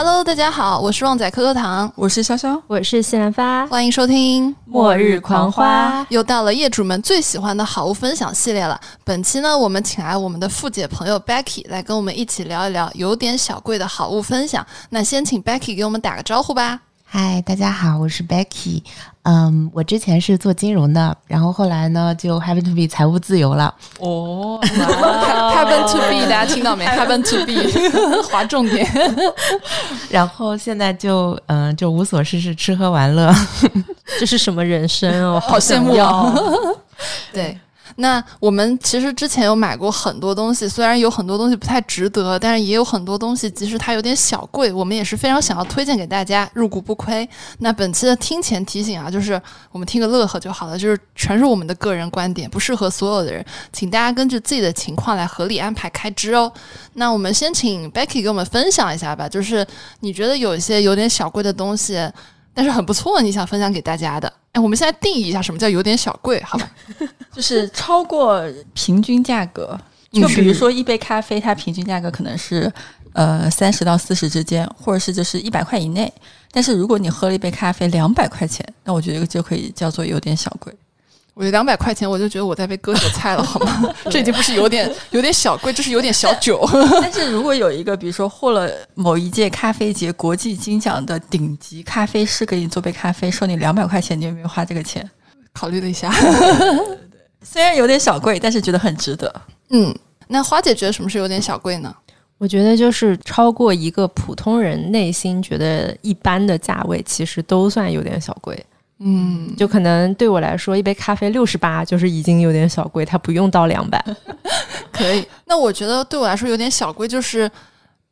Hello，大家好，我是旺仔可可糖，我是潇潇，我是西兰发，欢迎收听《末日狂花》。又到了业主们最喜欢的好物分享系列了。本期呢，我们请来我们的富姐朋友 Becky 来跟我们一起聊一聊有点小贵的好物分享。那先请 Becky 给我们打个招呼吧。嗨，大家好，我是 Becky。嗯，我之前是做金融的，然后后来呢就 happen to be 财务自由了。哦，happen to be，大家听到没？happen to be，划重点。然后现在就嗯，就无所事事，吃喝玩乐。这是什么人生哦？好羡慕哦！对。那我们其实之前有买过很多东西，虽然有很多东西不太值得，但是也有很多东西，即使它有点小贵，我们也是非常想要推荐给大家，入股不亏。那本期的听前提醒啊，就是我们听个乐呵就好了，就是全是我们的个人观点，不适合所有的人，请大家根据自己的情况来合理安排开支哦。那我们先请 Becky 给我们分享一下吧，就是你觉得有一些有点小贵的东西，但是很不错，你想分享给大家的。哎，我们现在定义一下什么叫有点小贵，好吧？就是超过平均价格。就比如说一杯咖啡，它平均价格可能是呃三十到四十之间，或者是就是一百块以内。但是如果你喝了一杯咖啡两百块钱，那我觉得就可以叫做有点小贵。我觉得两百块钱，我就觉得我在被割韭菜了，好吗？这已经不是有点有点小贵，这是有点小酒。但是如果有一个，比如说获了某一届咖啡节国际金奖的顶级咖啡师给你做杯咖啡，收你两百块钱，你有没有花这个钱？考虑了一下，虽然有点小贵，但是觉得很值得。嗯，那花姐觉得什么是有点小贵呢？我觉得就是超过一个普通人内心觉得一般的价位，其实都算有点小贵。嗯，就可能对我来说，一杯咖啡六十八就是已经有点小贵，它不用到两百。可以，那我觉得对我来说有点小贵，就是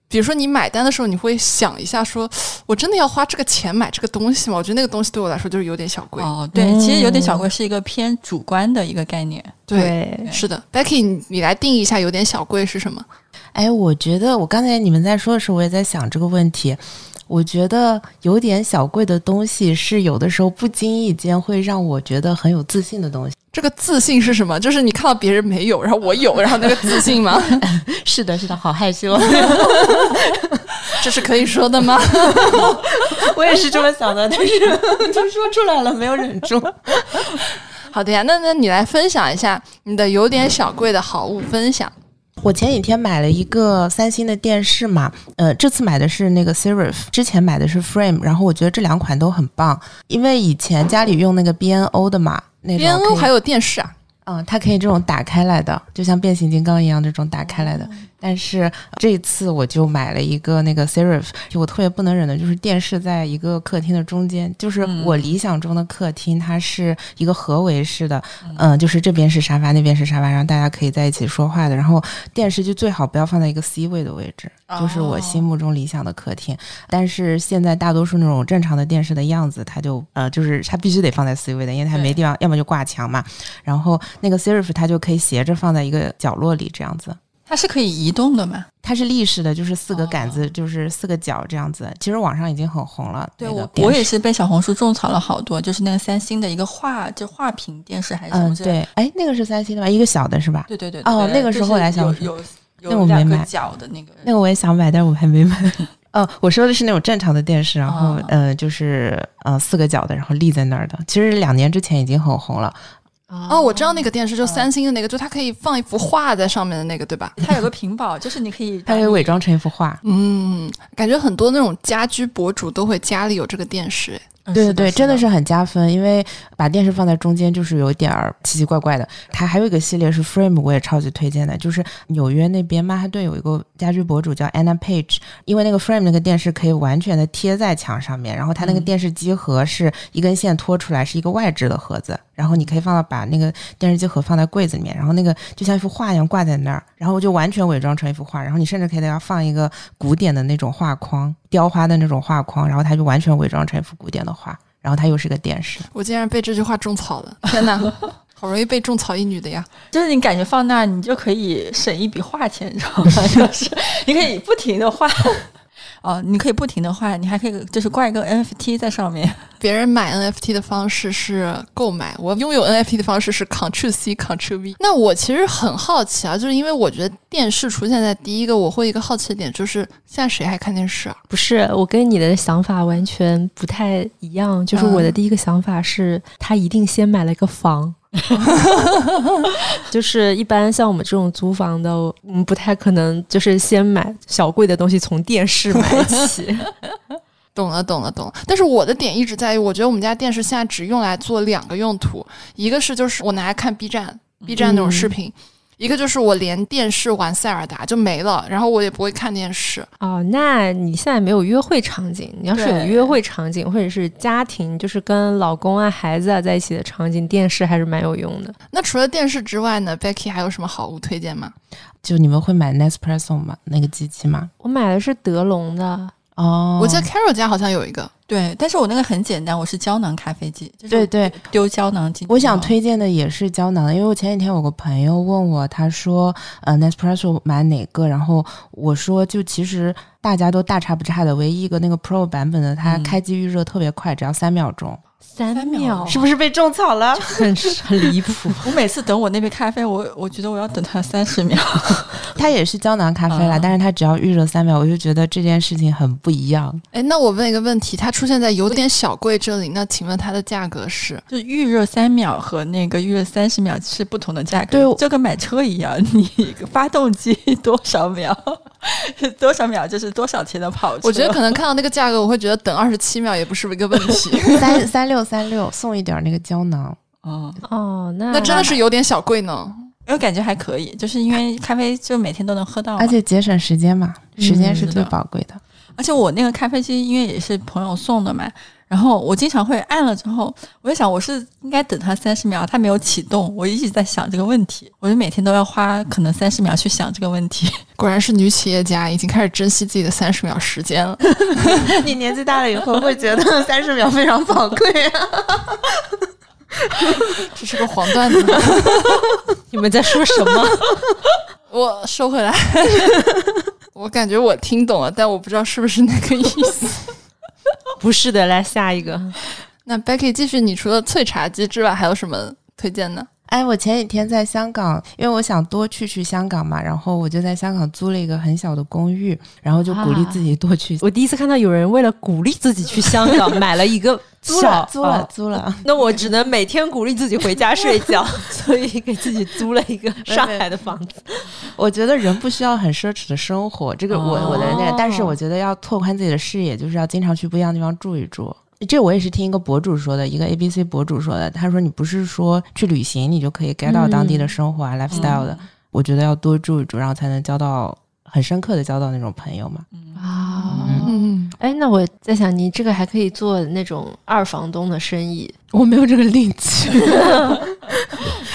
比如说你买单的时候，你会想一下，说我真的要花这个钱买这个东西吗？我觉得那个东西对我来说就是有点小贵。哦，对，其实有点小贵是一个偏主观的一个概念。对，是的，Becky，你来定义一下有点小贵是什么？哎，我觉得我刚才你们在说的时候，我也在想这个问题。我觉得有点小贵的东西是有的时候不经意间会让我觉得很有自信的东西。这个自信是什么？就是你看到别人没有，然后我有，然后那个自信吗？是的，是的，好害羞。这是可以说的吗？我也是这么想的，但是就说出来了，没有忍住。好的呀，那那你来分享一下你的有点小贵的好物分享。我前几天买了一个三星的电视嘛，呃，这次买的是那个 Serif，之前买的是 Frame，然后我觉得这两款都很棒，因为以前家里用那个 BNO 的嘛，那 BNO 还有电视啊，嗯，它可以这种打开来的，就像变形金刚一样这种打开来的。但是这次我就买了一个那个 Serif，就我特别不能忍的就是电视在一个客厅的中间，就是我理想中的客厅，它是一个合围式的，嗯，就是这边是沙发，那边是沙发，然后大家可以在一起说话的。然后电视就最好不要放在一个 C 位的位置，就是我心目中理想的客厅。但是现在大多数那种正常的电视的样子，它就呃，就是它必须得放在 C 位的，因为它没地方，要么就挂墙嘛。然后那个 Serif 它就可以斜着放在一个角落里这样子。它是可以移动的吗？它是立式的，就是四个杆子，就是四个角这样子。其实网上已经很红了。对我，我也是被小红书种草了好多，就是那个三星的一个画，就画屏电视还是什么？对，哎，那个是三星的吧？一个小的是吧？对对对。哦，那个是后来想有有那我没买角的那个，那个我也想买，但是我还没买。哦，我说的是那种正常的电视，然后呃，就是呃四个角的，然后立在那儿的。其实两年之前已经很红了。哦，我知道那个电视，就三星的那个，就它可以放一幅画在上面的那个，对吧？它有个屏保，就是你可以，它可以伪装成一幅画。嗯，感觉很多那种家居博主都会家里有这个电视。对对对，真的是很加分，因为把电视放在中间就是有点儿奇奇怪怪的。它还有一个系列是 Frame，我也超级推荐的，就是纽约那边曼哈顿有一个家居博主叫 Anna Page，因为那个 Frame 那个电视可以完全的贴在墙上面，然后它那个电视机盒是一根线拖出来，是一个外置的盒子，然后你可以放到把那个电视机盒放在柜子里面，然后那个就像一幅画一样挂在那儿，然后就完全伪装成一幅画，然后你甚至可以在那放一个古典的那种画框，雕花的那种画框，然后它就完全伪装成一幅古典的画。然后它又是个电视，我竟然被这句话种草了！天哪，好容易被种草一女的呀！就是你感觉放那儿，你就可以省一笔画钱，你知道吗？就是你可以不停的画。哦，你可以不停的换，你还可以就是挂一个 NFT 在上面。别人买 NFT 的方式是购买，我拥有 NFT 的方式是 Ctrl C Ctrl V。那我其实很好奇啊，就是因为我觉得电视出现在第一个，我会一个好奇的点就是现在谁还看电视啊？不是，我跟你的想法完全不太一样。就是我的第一个想法是，他一定先买了一个房。就是一般像我们这种租房的，我们不太可能就是先买小贵的东西从电视买起。懂了，懂了，懂了。但是我的点一直在于，我觉得我们家电视现在只用来做两个用途，一个是就是我拿来看 B 站，B 站那种视频。一个就是我连电视玩塞尔达就没了，然后我也不会看电视。哦，那你现在没有约会场景？你要是有约会场景，或者是家庭，就是跟老公啊、孩子啊在一起的场景，电视还是蛮有用的。那除了电视之外呢？Becky 还有什么好物推荐吗？就你们会买 Nespresso 吗？那个机器吗？我买的是德龙的。哦，我记得 Carol 家好像有一个。对，但是我那个很简单，我是胶囊咖啡机，对对，丢胶囊进。我想推荐的也是胶囊的，因为我前几天有个朋友问我，他说，呃，Nespresso 买哪个？然后我说，就其实大家都大差不差的，唯一一个那个 Pro 版本的，它开机预热特别快，只要三秒钟。三秒是不是被种草了？很很离谱。我每次等我那杯咖啡，我我觉得我要等它三十秒。它也是胶囊咖啡啦，但是它只要预热三秒，我就觉得这件事情很不一样。哎，那我问一个问题，它出现在有点小贵这里，那请问它的价格是？就预热三秒和那个预热三十秒是不同的价格。对，就跟买车一样，你发动机多少秒，多少秒就是多少钱的跑车。我觉得可能看到那个价格，我会觉得等二十七秒也不是一个问题。三三六。三六送一点那个胶囊哦哦，那那真的是有点小贵呢。我感觉还可以，就是因为咖啡就每天都能喝到，而且节省时间嘛，时间是最宝贵的。而且我那个咖啡机因为也是朋友送的嘛。然后我经常会按了之后，我就想我是应该等它三十秒，它没有启动，我一直在想这个问题，我就每天都要花可能三十秒去想这个问题。果然是女企业家，已经开始珍惜自己的三十秒时间了。你年纪大了以后会觉得三十秒非常宝贵啊！这是个黄段子，你们在说什么？我收回来，我感觉我听懂了，但我不知道是不是那个意思。不是的，来下一个。那 Becky 继续，你除了脆茶鸡之外，还有什么推荐呢？哎，我前几天在香港，因为我想多去去香港嘛，然后我就在香港租了一个很小的公寓，然后就鼓励自己多去。我第一次看到有人为了鼓励自己去香港，买了一个 租了租了租了。那我只能每天鼓励自己回家睡觉，所以给自己租了一个上海的房子。我觉得人不需要很奢侈的生活，这个我我的那，但是我觉得要拓宽自己的视野，就是要经常去不一样的地方住一住。这我也是听一个博主说的，一个 A B C 博主说的。他说：“你不是说去旅行，你就可以 get 到当地的生活啊，lifestyle 的。我觉得要多住一住，然后才能交到很深刻的交到那种朋友嘛。”啊，嗯，哎，那我在想，你这个还可以做那种二房东的生意。我没有这个力气。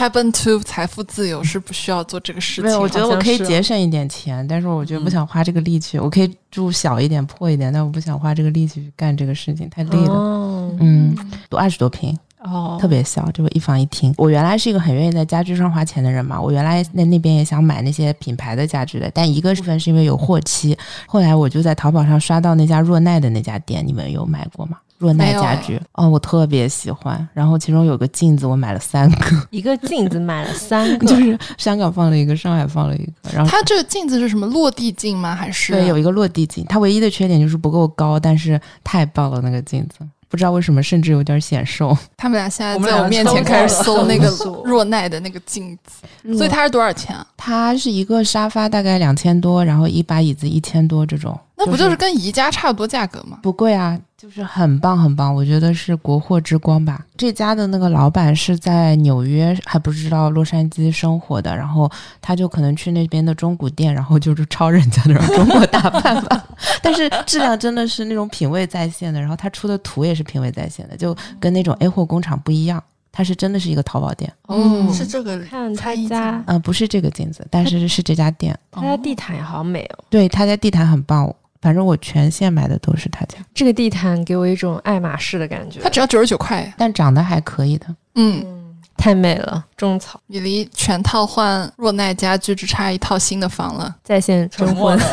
Happen to 财富自由是不需要做这个事情。没有，我觉得我可以节省一点钱，但是我觉得不想花这个力气。我可以住小一点、破一点，但我不想花这个力气去干这个事情，太累了。嗯，都二十多平哦，特别小，就一房一厅。我原来是一个很愿意在家具上花钱的人嘛，我原来那那边也想买那些品牌的家具的，但一个部分是因为有货期，后来我就在淘宝上刷到那家若奈的那家店，你们有买过吗？若奈家具哦，我特别喜欢。然后其中有个镜子，我买了三个。一个镜子买了三个，就是香港放了一个，上海放了一个。然后它这个镜子是什么落地镜吗？还是对，有一个落地镜。它唯一的缺点就是不够高，但是太棒了那个镜子。不知道为什么，甚至有点显瘦。他们俩现在在我面前开始搜那个若奈的那个镜子，所以它是多少钱啊？它是一个沙发大概两千多，然后一把椅子一千多这种。那不就是跟宜家差不多价格吗？不贵啊，就是很棒很棒，我觉得是国货之光吧。这家的那个老板是在纽约，还不知道洛杉矶生活的，然后他就可能去那边的中古店，然后就是抄人家的中国大半吧。但是质量真的是那种品味在线的，然后他出的图也是品味在线的，就跟那种 A 货工厂不一样。它是真的是一个淘宝店，哦，是这个看他家，嗯，不是这个镜子，但是是这家店。他家地毯也好美哦，对他家地毯很棒。反正我全线买的都是他家这个地毯，给我一种爱马仕的感觉。它只要九十九块，但长得还可以的。嗯，太美了，种草。你离全套换若奈家居只差一套新的房了，在线征婚。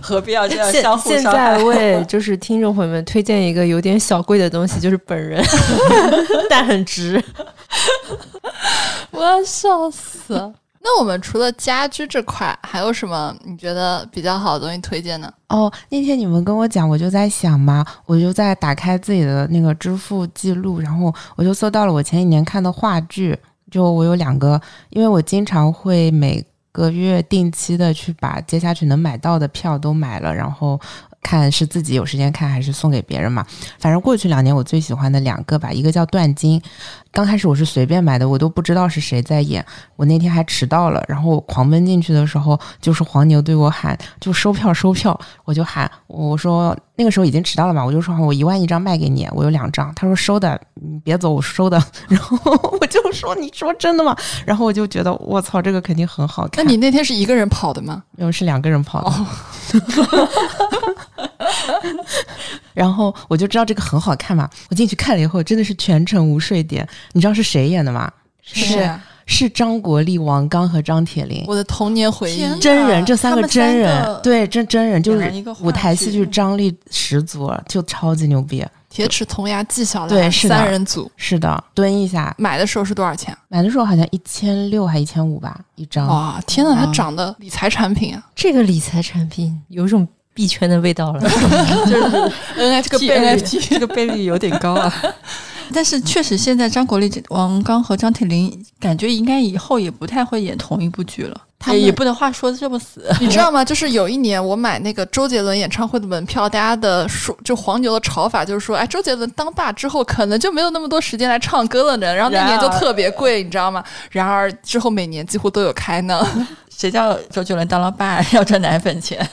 何必要这样现相互现伤害在？为就是听众朋友们推荐一个有点小贵的东西，就是本人，但很值。我要笑死了。那我们除了家居这块，还有什么你觉得比较好的东西推荐呢？哦，那天你们跟我讲，我就在想嘛，我就在打开自己的那个支付记录，然后我就搜到了我前几年看的话剧，就我有两个，因为我经常会每个月定期的去把接下去能买到的票都买了，然后看是自己有时间看还是送给别人嘛。反正过去两年我最喜欢的两个吧，一个叫《断金》，刚开始我是随便买的，我都不知道是谁在演，我那天还迟到了，然后我狂奔进去的时候，就是黄牛对我喊就收票收票，我就喊我说那个时候已经迟到了嘛，我就说我一万一张卖给你，我有两张，他说收的，你别走，我收的，然后我就说你说真的吗？然后我就觉得我操，这个肯定很好看那。你那天是一个人跑的吗？没有是两个人跑的，哦 然后我就知道这个很好看嘛，我进去看了以后真的是全程无睡点。你知道是谁演的吗？是啊是张国立、王刚和张铁林。我的童年回忆真人，这三个真人，对，真真人就是舞台戏剧剧张力十足，就超级牛逼。铁齿铜牙纪晓岚，对是三人组。是的，蹲一下，买的时候是多少钱？买的时候好像一千六还一千五吧一张。哇，天呐，它哇长得理财产品啊这个理财产品有一种币圈的味道了。！NFT 这个倍率，这个倍率有点高啊。但是确实，现在张国立、王刚和张铁林感觉应该以后也不太会演同一部剧了。他们也不能话说的这么死。你知道吗？就是有一年我买那个周杰伦演唱会的门票，大家的说就黄牛的炒法就是说，哎，周杰伦当大之后可能就没有那么多时间来唱歌了呢，然后那年就特别贵，你知道吗？然而之后每年几乎都有开呢。谁叫周杰伦当了爸要赚奶粉钱？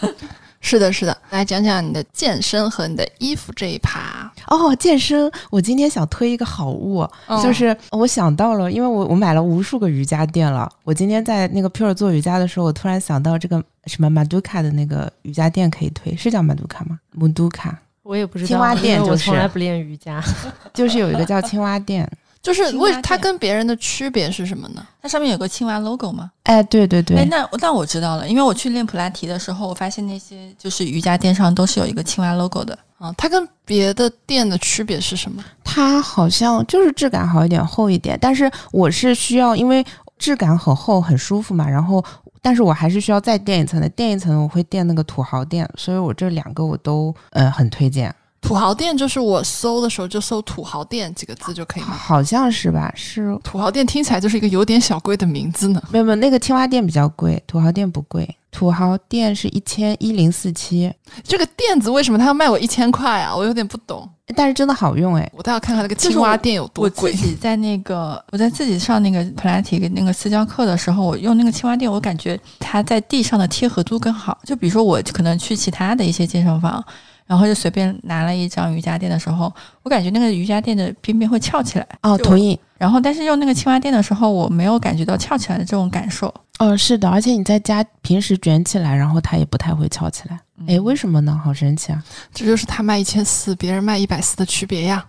是的，是的，来讲讲你的健身和你的衣服这一趴。哦，健身，我今天想推一个好物，嗯就是我想到了，因为我我买了无数个瑜伽垫了。我今天在那个 Pure 做瑜伽的时候，我突然想到这个什么 Maduka 的那个瑜伽垫可以推，是叫 Maduka 吗？Maduka 我也不知道，青蛙垫因为我从来不练瑜伽。就是有一个叫青蛙垫。就是为它跟别人的区别是什么呢？它上面有个青蛙 logo 吗？哎，对对哎对，，那那我知道了，因为我去练普拉提的时候，我发现那些就是瑜伽垫上都是有一个青蛙 logo 的。啊，它跟别的垫的区别是什么？它好像就是质感好一点，厚一点。但是我是需要，因为质感很厚很舒服嘛，然后。但是我还是需要再垫一层的，垫一层我会垫那个土豪垫，所以我这两个我都呃很推荐，土豪店就是我搜的时候就搜“土豪店”几个字就可以吗？好像是吧？是土豪店听起来就是一个有点小贵的名字呢。没有没有，那个青蛙店比较贵，土豪店不贵。土豪店是一千一零四七，这个垫子为什么他要卖我一千块啊？我有点不懂。但是真的好用哎。我倒要看看那个青蛙垫有多贵我贵自。己在那个我在自己上那个普拉提那个私教课的时候，我用那个青蛙垫，我感觉它在地上的贴合度更好。就比如说我可能去其他的一些健身房，然后就随便拿了一张瑜伽垫的时候，我感觉那个瑜伽垫的边边会翘起来。哦，就同意。然后但是用那个青蛙垫的时候，我没有感觉到翘起来的这种感受。哦，是的，而且你在家平时卷起来，然后它也不太会翘起来。哎，为什么呢？好神奇啊！这就是它卖一千四，别人卖一百四的区别呀。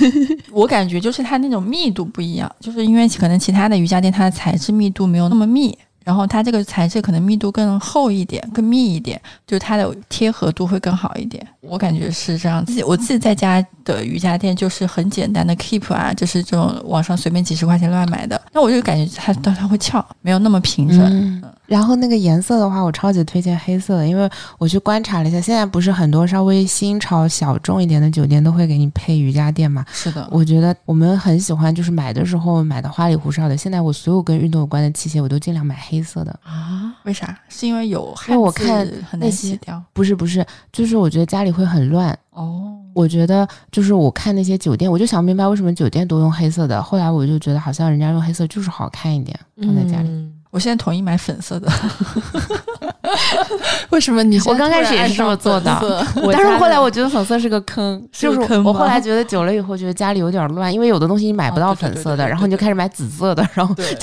我感觉就是它那种密度不一样，就是因为可能其他的瑜伽垫它的材质密度没有那么密，然后它这个材质可能密度更厚一点、更密一点，就是它的贴合度会更好一点。我感觉是这样子。我自己在家的瑜伽垫就是很简单的 Keep 啊，就是这种网上随便几十块钱乱买的，那我就感觉它它它会翘，没有那么平整。嗯，然后那个颜色的话，我超级推荐黑色的，因为我去观察了一下，现在不是很多稍微新潮小众一点的酒店都会给你配瑜伽垫嘛？是的，我觉得我们很喜欢，就是买的时候买的花里胡哨的。现在我所有跟运动有关的器械，我都尽量买黑色的。啊，为啥？是因为有因为我看很难洗掉不是不是，就是我觉得家里会很乱。哦。我觉得就是我看那些酒店，我就想不明白为什么酒店都用黑色的。后来我就觉得好像人家用黑色就是好看一点，放在家里。嗯我现在统一买粉色的，为什么你现在我刚开始也是这么做的。但是后来我觉得粉色是个坑，就是我后来觉得久了以后，觉得家里有点乱，因为有的东西你买不到粉色的，对对对然后你就开始买紫色的，然后对，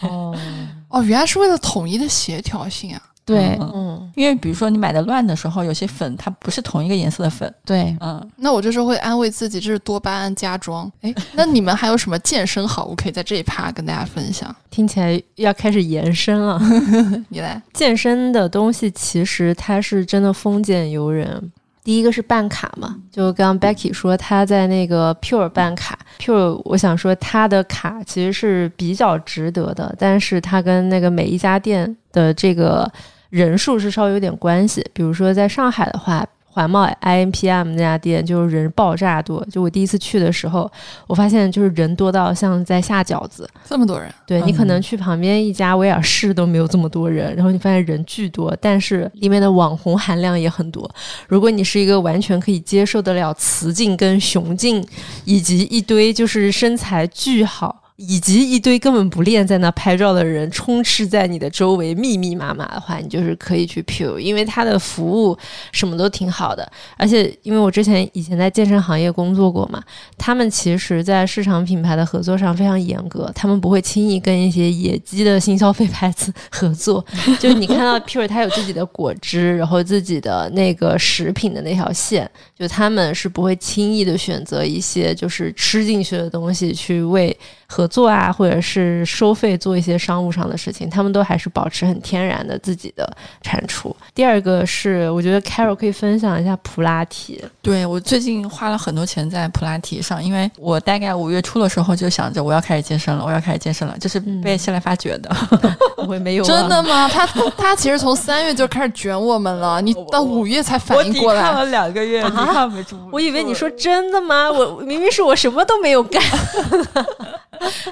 哦，哦，原来是为了统一的协调性啊。对，嗯，因为比如说你买的乱的时候，有些粉它不是同一个颜色的粉，对，嗯，那我就是会安慰自己，这是多巴胺加装。哎，那你们还有什么健身好物可以在这一趴跟大家分享？听起来要开始延伸了。你来，健身的东西其实它是真的丰俭由人。第一个是办卡嘛，就刚刚 Becky 说他在那个 Pure 办卡，Pure 我想说他的卡其实是比较值得的，但是它跟那个每一家店的这个人数是稍微有点关系。比如说在上海的话。环贸 IMPM 那家店就是人爆炸多，就我第一次去的时候，我发现就是人多到像在下饺子，这么多人。对你可能去旁边一家威尔士都没有这么多人，然后你发现人巨多，但是里面的网红含量也很多。如果你是一个完全可以接受得了雌竞跟雄竞，以及一堆就是身材巨好。以及一堆根本不练在那拍照的人充斥在你的周围，密密麻麻的话，你就是可以去 Pure，因为它的服务什么都挺好的。而且因为我之前以前在健身行业工作过嘛，他们其实在市场品牌的合作上非常严格，他们不会轻易跟一些野鸡的新消费牌子合作。就是你看到 Pure，它有自己的果汁，然后自己的那个食品的那条线，就他们是不会轻易的选择一些就是吃进去的东西去为。合作啊，或者是收费做一些商务上的事情，他们都还是保持很天然的自己的产出。第二个是，我觉得 Carol 可以分享一下普拉提。对我最近花了很多钱在普拉提上，因为我大概五月初的时候就想着我要开始健身了，我要开始健身了，就是被现在发觉的。我没有真的吗？他他其实从三月就开始卷我们了，你到五月才反应过来看。了两个月，啊，我以为你说真的吗？我明明是我什么都没有干。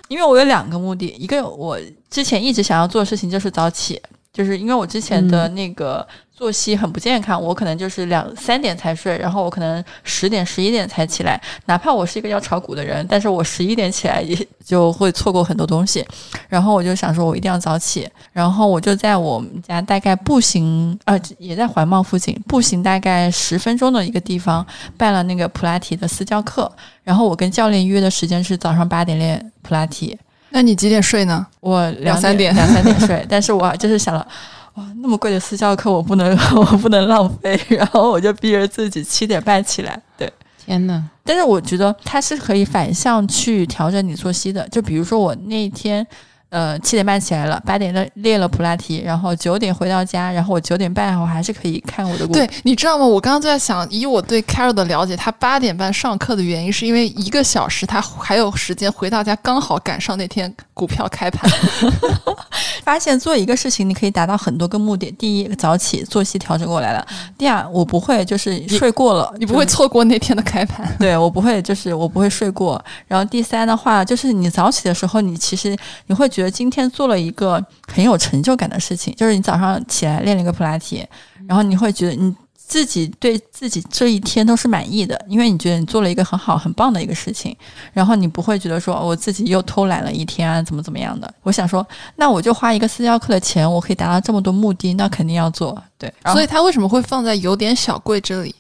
因为我有两个目的，一个我之前一直想要做的事情就是早起，就是因为我之前的那个作息很不健康，我可能就是两三点才睡，然后我可能十点十一点才起来，哪怕我是一个要炒股的人，但是我十一点起来也就会错过很多东西，然后我就想说我一定要早起，然后我就在我们家大概步行，呃，也在环贸附近步行大概十分钟的一个地方办了那个普拉提的私教课。然后我跟教练约的时间是早上八点练普拉提，那你几点睡呢？我两三点两三点睡，但是我就是想了，哇，那么贵的私教课我不能 我不能浪费，然后我就逼着自己七点半起来。对，天呐，但是我觉得它是可以反向去调整你作息的，就比如说我那一天。呃，七点半起来了，八点的练了普拉提，然后九点回到家，然后我九点半我还是可以看我的。对，你知道吗？我刚刚就在想，以我对 Carol 的了解，他八点半上课的原因是因为一个小时他还有时间回到家，刚好赶上那天股票开盘。发现做一个事情，你可以达到很多个目的。第一，早起作息调整过来了；第二，我不会就是睡过了，你不会错过那天的开盘。对我不会，就是我不会睡过。然后第三的话，就是你早起的时候，你其实你会觉得今天做了一个很有成就感的事情，就是你早上起来练了一个普拉提，然后你会觉得你。自己对自己这一天都是满意的，因为你觉得你做了一个很好很棒的一个事情，然后你不会觉得说我自己又偷懒了一天啊，怎么怎么样的。我想说，那我就花一个私教课的钱，我可以达到这么多目的，那肯定要做。对，所以它为什么会放在有点小贵这里？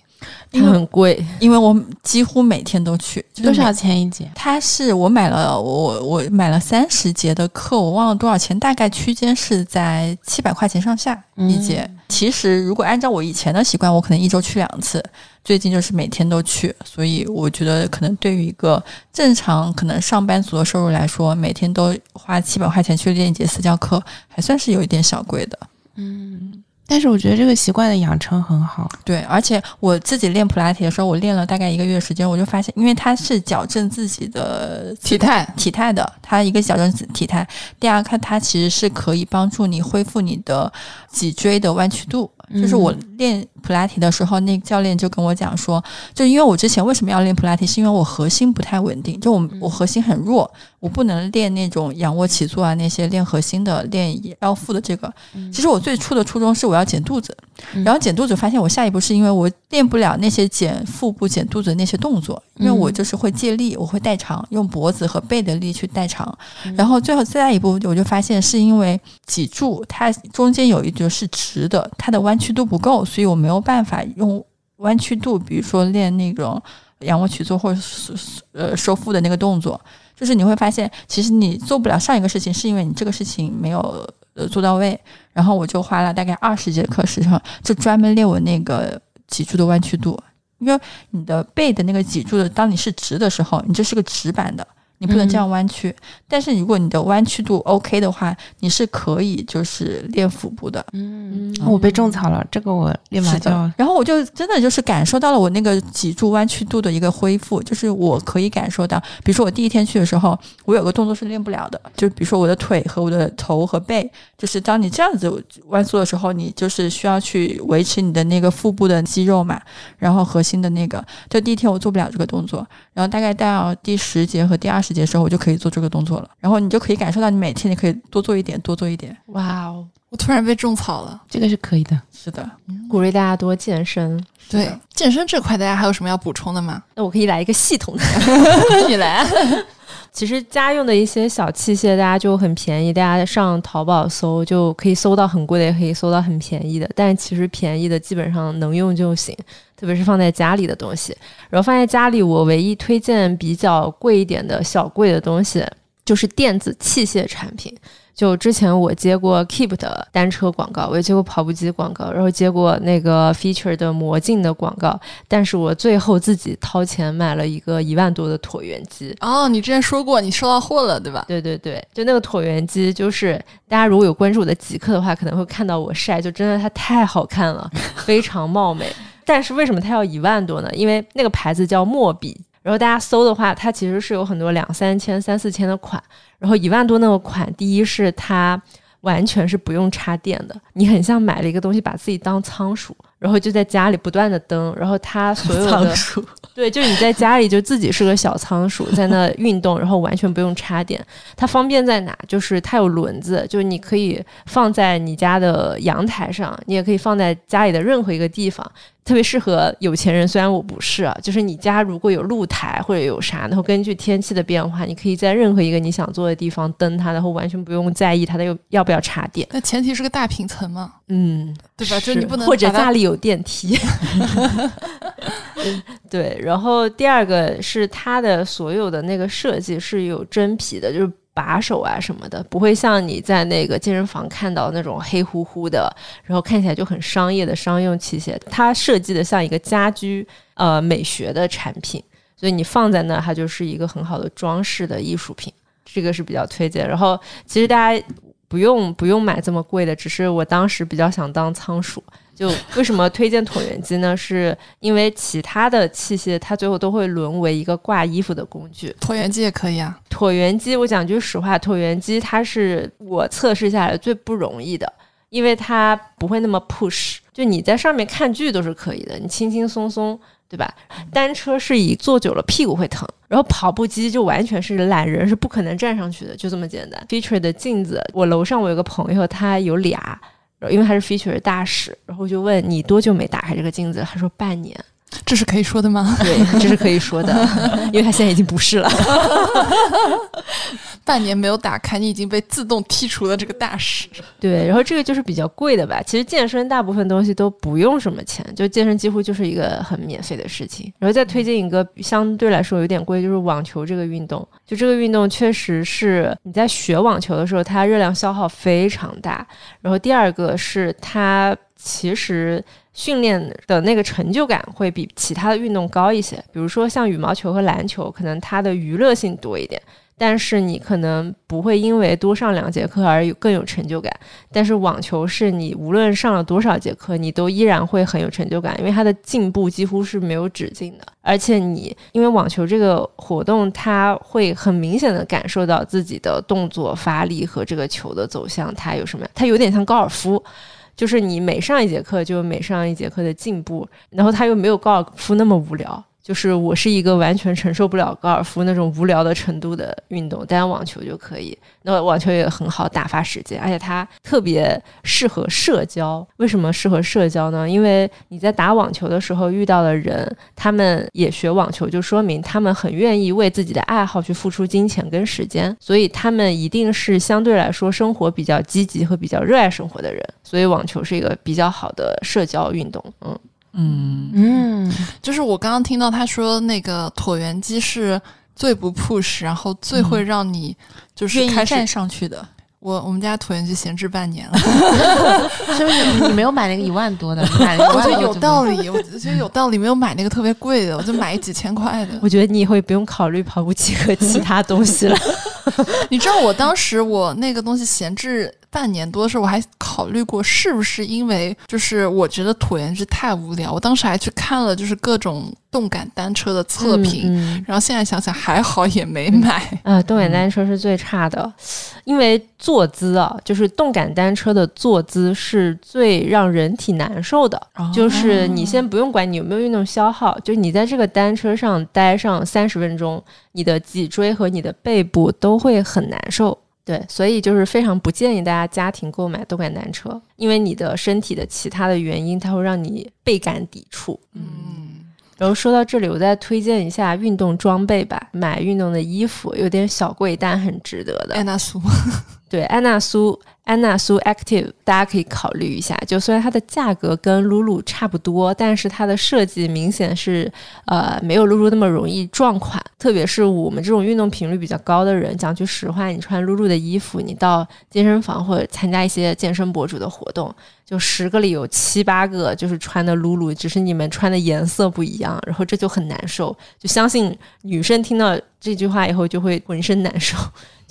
很贵，因为我几乎每天都去。多少钱一节？它是我买了，我我买了三十节的课，我忘了多少钱，大概区间是在七百块钱上下一节。其实如果按照我以前的习惯，我可能一周去两次，最近就是每天都去，所以我觉得可能对于一个正常可能上班族的收入来说，每天都花七百块钱去练一节私教课，还算是有一点小贵的。嗯。但是我觉得这个习惯的养成很好，对，而且我自己练普拉提的时候，我练了大概一个月时间，我就发现，因为它是矫正自己的体态。体态的，它一个矫正体态，第二看它其实是可以帮助你恢复你的脊椎的弯曲度。就是我练普拉提的时候，那教练就跟我讲说，就因为我之前为什么要练普拉提，是因为我核心不太稳定，就我我核心很弱，我不能练那种仰卧起坐啊那些练核心的、练腰腹的这个。其实我最初的初衷是我要减肚子，然后减肚子发现我下一步是因为我练不了那些减腹部、减肚子的那些动作，因为我就是会借力，我会代偿，用脖子和背的力去代偿。然后最后再一步，我就发现是因为脊柱它中间有一节是直的，它的弯。曲度不够，所以我没有办法用弯曲度，比如说练那种仰卧起坐或者呃收腹的那个动作，就是你会发现，其实你做不了上一个事情，是因为你这个事情没有呃做到位。然后我就花了大概二十节课时长，就专门练我那个脊柱的弯曲度，因为你的背的那个脊柱的，当你是直的时候，你这是个直板的。你不能这样弯曲，但是如果你的弯曲度 OK 的话，你是可以就是练腹部的。嗯，我被种草了，这个我立马就。然后我就真的就是感受到了我那个脊柱弯曲度的一个恢复，就是我可以感受到，比如说我第一天去的时候，我有个动作是练不了的，就比如说我的腿和我的头和背，就是当你这样子弯缩的时候，你就是需要去维持你的那个腹部的肌肉嘛，然后核心的那个，就第一天我做不了这个动作，然后大概到第十节和第二十。节时候我就可以做这个动作了，然后你就可以感受到你每天你可以多做一点，多做一点。哇哦！我突然被种草了，这个是可以的。是的，鼓励大家多健身。对，健身这块大家还有什么要补充的吗？那我可以来一个系统的，你来。其实家用的一些小器械，大家就很便宜，大家上淘宝搜就可以搜到很贵的，也可以搜到很便宜的。但其实便宜的基本上能用就行。特别是放在家里的东西，然后放在家里，我唯一推荐比较贵一点的小贵的东西，就是电子器械产品。就之前我接过 Keep 的单车广告，我也接过跑步机广告，然后接过那个 Feature 的魔镜的广告，但是我最后自己掏钱买了一个一万多的椭圆机。哦，你之前说过你收到货了，对吧？对对对，就那个椭圆机，就是大家如果有关注我的极客的话，可能会看到我晒，就真的它太好看了，非常貌美。但是为什么它要一万多呢？因为那个牌子叫墨比，然后大家搜的话，它其实是有很多两三千、三四千的款，然后一万多那个款，第一是它完全是不用插电的，你很像买了一个东西，把自己当仓鼠。然后就在家里不断的蹬，然后它所有的 对，就是你在家里就自己是个小仓鼠在那运动，然后完全不用插电。它方便在哪？就是它有轮子，就是你可以放在你家的阳台上，你也可以放在家里的任何一个地方，特别适合有钱人。虽然我不是啊，就是你家如果有露台或者有啥，然后根据天气的变化，你可以在任何一个你想坐的地方登它，然后完全不用在意它的要不要插电。那前提是个大平层嘛，嗯，对吧？就你不能或者家里有。有电梯，对，然后第二个是它的所有的那个设计是有真皮的，就是把手啊什么的，不会像你在那个健身房看到那种黑乎乎的，然后看起来就很商业的商用器械。它设计的像一个家居呃美学的产品，所以你放在那，它就是一个很好的装饰的艺术品。这个是比较推荐。然后其实大家不用不用买这么贵的，只是我当时比较想当仓鼠。就为什么推荐椭圆机呢？是因为其他的器械它最后都会沦为一个挂衣服的工具，椭圆机也可以啊。椭圆机，我讲句实话，椭圆机它是我测试下来最不容易的，因为它不会那么 push，就你在上面看剧都是可以的，你轻轻松松，对吧？单车是以坐久了屁股会疼，然后跑步机就完全是懒人是不可能站上去的，就这么简单。Feature 的镜子，我楼上我有个朋友，他有俩。因为他是 feature 大使，然后就问你多久没打开这个镜子？他说半年，这是可以说的吗？对，这是可以说的，因为他现在已经不是了。半年没有打开，你已经被自动剔除了这个大使。对，然后这个就是比较贵的吧。其实健身大部分东西都不用什么钱，就健身几乎就是一个很免费的事情。然后再推荐一个相对来说有点贵，就是网球这个运动。就这个运动确实是你在学网球的时候，它热量消耗非常大。然后第二个是它其实训练的那个成就感会比其他的运动高一些。比如说像羽毛球和篮球，可能它的娱乐性多一点。但是你可能不会因为多上两节课而有更有成就感，但是网球是你无论上了多少节课，你都依然会很有成就感，因为它的进步几乎是没有止境的。而且你因为网球这个活动，它会很明显的感受到自己的动作发力和这个球的走向，它有什么？它有点像高尔夫，就是你每上一节课就每上一节课的进步，然后他又没有高尔夫那么无聊。就是我是一个完全承受不了高尔夫那种无聊的程度的运动，但网球就可以。那网球也很好打发时间，而且它特别适合社交。为什么适合社交呢？因为你在打网球的时候遇到的人，他们也学网球，就说明他们很愿意为自己的爱好去付出金钱跟时间，所以他们一定是相对来说生活比较积极和比较热爱生活的人。所以网球是一个比较好的社交运动。嗯。嗯嗯，就是我刚刚听到他说那个椭圆机是最不 push，然后最会让你就是开始愿意站上去的。我我们家椭圆机闲置半年了，是不是你你没有买那个一万多的？你买了一万多我觉得有道理。理，我觉得有道理，没有买那个特别贵的，我就买几千块的。我觉得你以后也不用考虑跑步机和其他东西了。你知道我当时我那个东西闲置半年多的时候，我还考虑过是不是因为就是我觉得椭圆机太无聊，我当时还去看了就是各种动感单车的测评，嗯然后现在想想还好也没买。啊，动感单车是最差的，因为坐姿啊，就是动感单车的坐姿是最让人体难受的。就是你先不用管你有没有运动消耗，就是你在这个单车上待上三十分钟，你的脊椎和你的背部都会很难受。对，所以就是非常不建议大家家庭购买动感单车，因为你的身体的其他的原因，它会让你倍感抵触。嗯，然后说到这里，我再推荐一下运动装备吧，买运动的衣服有点小贵，但很值得的。安娜苏，对，安娜苏，安娜苏 Active，大家可以考虑一下。就虽然它的价格跟露露差不多，但是它的设计明显是呃没有露露那么容易撞款。特别是我们这种运动频率比较高的人，讲句实话，你穿露露的衣服，你到健身房或者参加一些健身博主的活动，就十个里有七八个就是穿的露露，只是你们穿的颜色不一样，然后这就很难受。就相信女生听到这句话以后就会浑身难受。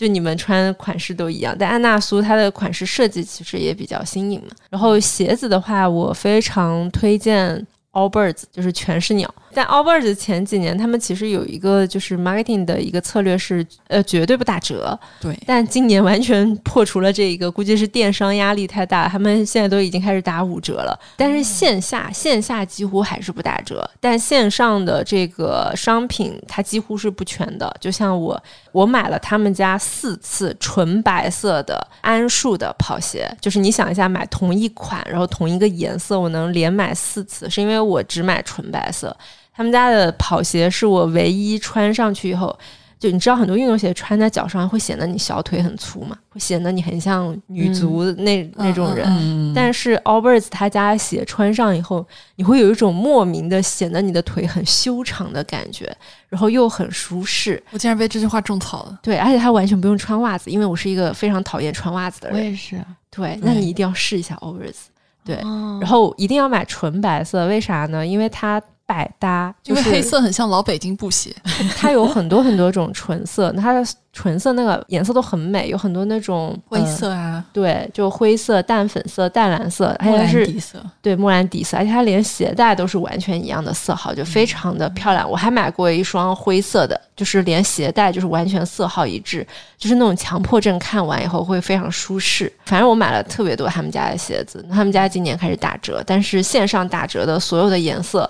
就你们穿款式都一样，但安娜苏它的款式设计其实也比较新颖嘛。然后鞋子的话，我非常推荐 Allbirds，就是全是鸟。但 Allbirds 前几年他们其实有一个就是 marketing 的一个策略是，呃，绝对不打折。对，但今年完全破除了这一个，估计是电商压力太大，他们现在都已经开始打五折了。但是线下线下几乎还是不打折，但线上的这个商品它几乎是不全的。就像我，我买了他们家四次纯白色的桉树的跑鞋，就是你想一下，买同一款，然后同一个颜色，我能连买四次，是因为我只买纯白色。他们家的跑鞋是我唯一穿上去以后，就你知道很多运动鞋穿在脚上会显得你小腿很粗嘛，会显得你很像女足那、那种人。嗯，但是 Allbirds 他家的鞋穿上以后，你会有一种莫名的显得你的腿很修长的感觉，然后又很舒适。我竟然被这句话种草了。对，而且它完全不用穿袜子，因为我是一个非常讨厌穿袜子的人。我也是。对，那你一定要试一下 Allbirds。对，哦然后一定要买纯白色，为啥呢？因为它百搭，就是因为黑色很像老北京布鞋，它有很多很多种纯色，它的纯色那个颜色都很美，有很多那种灰呃色啊，对，就灰色、淡粉色、淡蓝色，它是底色，对莫兰迪色，而且它连鞋带都是完全一样的色号，就非常的漂亮。我还买过一双灰色的，就是连鞋带就是完全色号一致，就是那种强迫症，看完以后会非常舒适。反正我买了特别多他们家的鞋子，他们家今年开始打折，但是线上打折的所有的颜色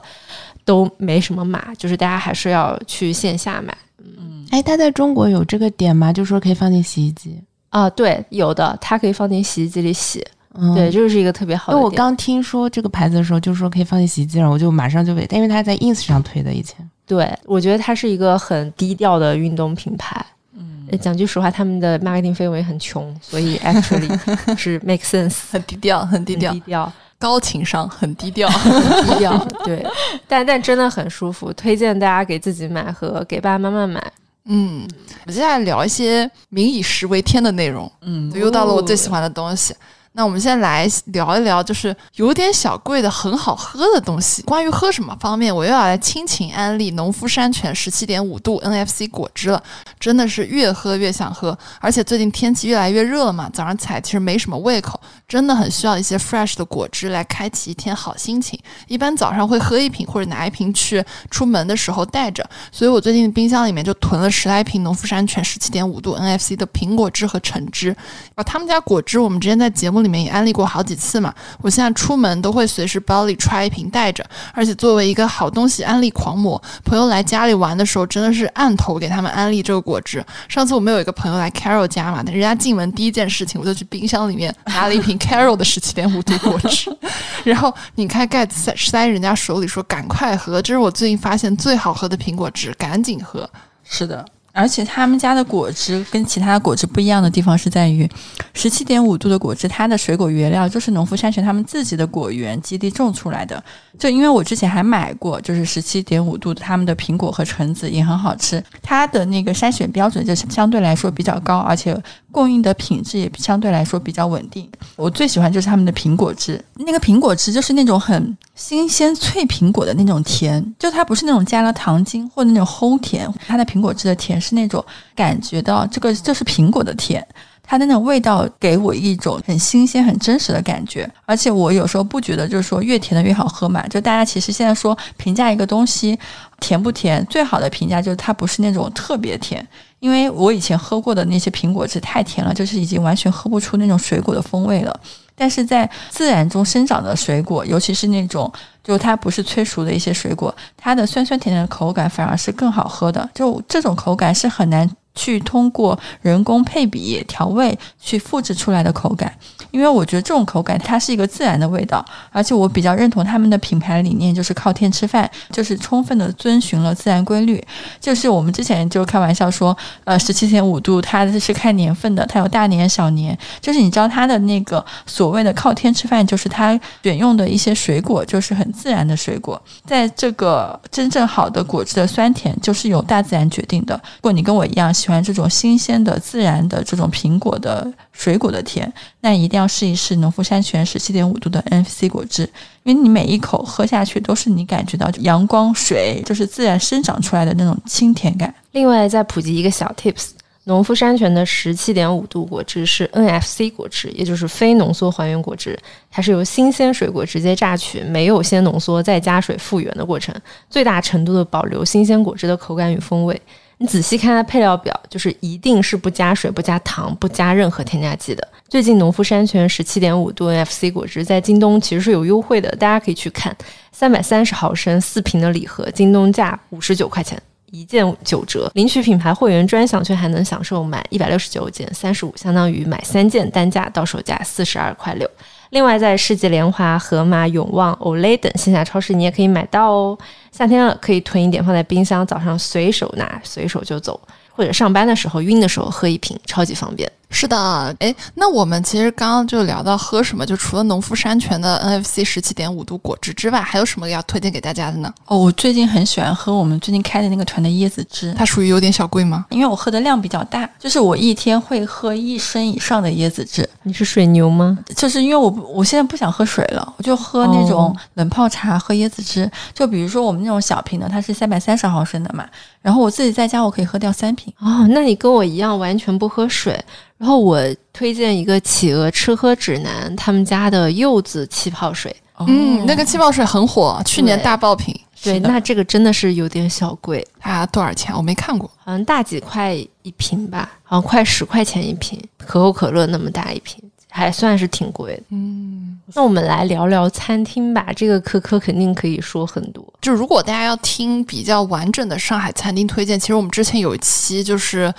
都没什么码，就是大家还是要去线下买。嗯哎，它在中国有这个点吗？就说可以放进洗衣机。啊，对，有的，它可以放进洗衣机里洗，嗯，对，这就是一个特别好因为我。刚听说这个牌子的时候，就说可以放进洗衣机，然后我就马上就被，因为它在 ins 上推的以前。对，我觉得它是一个很低调的运动品牌。嗯，讲句实话，他们的 marketing 费用也很穷，所以 actually 是 make sense，很低调，很低调很低，调，高情商，很低调。很低调。对，但但真的很舒服，推荐大家给自己买和给爸爸妈妈买。嗯，我们接下来聊一些民以食为天的内容，嗯，又到了我最喜欢的东西。那我们现在来聊一聊，就是有点小贵的很好喝的东西。关于喝什么方面，我又要来亲情安利农夫山泉十七点五度 NFC 果汁了，真的是越喝越想喝。而且最近天气越来越热了嘛，早上起来其实没什么胃口，真的很需要一些 fresh 的果汁来开启一天好心情。一般早上会喝一瓶或者拿一瓶去出门的时候带着，所以我最近冰箱里面就囤了十来瓶农夫山泉十七点五度 NFC 的苹果汁和橙汁。啊，他们家果汁我们之前在节目里面也安利过好几次嘛，我现在出门都会随时包里揣一瓶带着，而且作为一个好东西安利狂魔，朋友来家里玩的时候真的是按头给他们安利这个果汁。上次我们有一个朋友来 Carol 家嘛，人家进门第一件事情我就去冰箱里面拿了一瓶 Carol 的十七点五度果汁，然后拧开盖子塞塞人家手里说赶快喝，这是我最近发现最好喝的苹果汁，赶紧喝。是的，而且他们家的果汁跟其他果汁不一样的地方是在于，十七点五度的果汁，它的水果原料就是农夫山泉他们自己的果园基地种出来的。就因为我之前还买过，就是十七点五度他们的苹果和橙子也很好吃，它的那个筛选标准就是相对来说比较高，而且供应的品质也相对来说比较稳定。我最喜欢就是他们的苹果汁，那个苹果汁就是那种很新鲜脆苹果的那种甜，就它不是那种加了糖精或者那种齁甜，它的苹果汁的甜。是那种感觉到这个就是苹果的甜，它的那种味道给我一种很新鲜、很真实的感觉。而且我有时候不觉得就是说越甜的越好喝嘛。就大家其实现在说评价一个东西甜不甜，最好的评价就是它不是那种特别甜。因为我以前喝过的那些苹果汁太甜了，就是已经完全喝不出那种水果的风味了。但是在自然中生长的水果，尤其是那种就它不是催熟的一些水果，它的酸酸甜甜的口感反而是更好喝的。就这种口感是很难。去通过人工配比调味去复制出来的口感，因为我觉得这种口感它是一个自然的味道，而且我比较认同他们的品牌理念，就是靠天吃饭，就是充分的遵循了自然规律。就是我们之前就开玩笑说，呃，十七点五度它是看年份的，它有大年小年，就是你知道它的那个所谓的靠天吃饭，就是它选用的一些水果就是很自然的水果，在这个真正好的果汁的酸甜就是由大自然决定的。如果你跟我一样。喜欢这种新鲜的、自然的这种苹果的水果的甜，那一定要试一试农夫山泉十七点五度的 NFC 果汁，因为你每一口喝下去都是你感觉到阳光水就是自然生长出来的那种清甜感。另外，再普及一个小 tips：农夫山泉的十七点五度果汁是 NFC 果汁，也就是非浓缩还原果汁，它是由新鲜水果直接榨取，没有先浓缩再加水复原的过程，最大程度的保留新鲜果汁的口感与风味。你仔细看它配料表，就是一定是不加水、不加糖、不加任何添加剂的。最近农夫山泉十七点五度 NFC 果汁在京东其实是有优惠的，大家可以去看，三百三十毫升四瓶的礼盒，京东价五十九块钱，一件九折。领取品牌会员专享券还能享受满一百六十九减三十五，相当于买三件单价到手价四十二块六。另外，在世纪联华、盒马、永旺、Olay 等线下超市，你也可以买到哦。夏天了，可以囤一点放在冰箱，早上随手拿，随手就走，或者上班的时候晕的时候喝一瓶，超级方便。是的，哎，那我们其实刚刚就聊到喝什么，就除了农夫山泉的 NFC 十七点五度果汁之外，还有什么要推荐给大家的呢？哦，我最近很喜欢喝我们最近开的那个团的椰子汁，它属于有点小贵吗？因为我喝的量比较大，就是我一天会喝一升以上的椰子汁。你是水牛吗？就是因为我我现在不想喝水了，我就喝那种冷泡茶，喝椰子汁。就比如说我们那种小瓶的，它是三百三十毫升的嘛，然后我自己在家我可以喝掉三瓶。哦，那你跟我一样完全不喝水。然后我推荐一个企鹅吃喝指南，他们家的柚子气泡水，嗯，那个气泡水很火，去年大爆品。对，那这个真的是有点小贵，它多少钱？我没看过，好像大几块一瓶吧，好像快十块钱一瓶。可口可乐那么大一瓶，还算是挺贵的。嗯，那我们来聊聊餐厅吧，这个科科肯定可以说很多。就如果大家要听比较完整的上海餐厅推荐，其实我们之前有一期就是。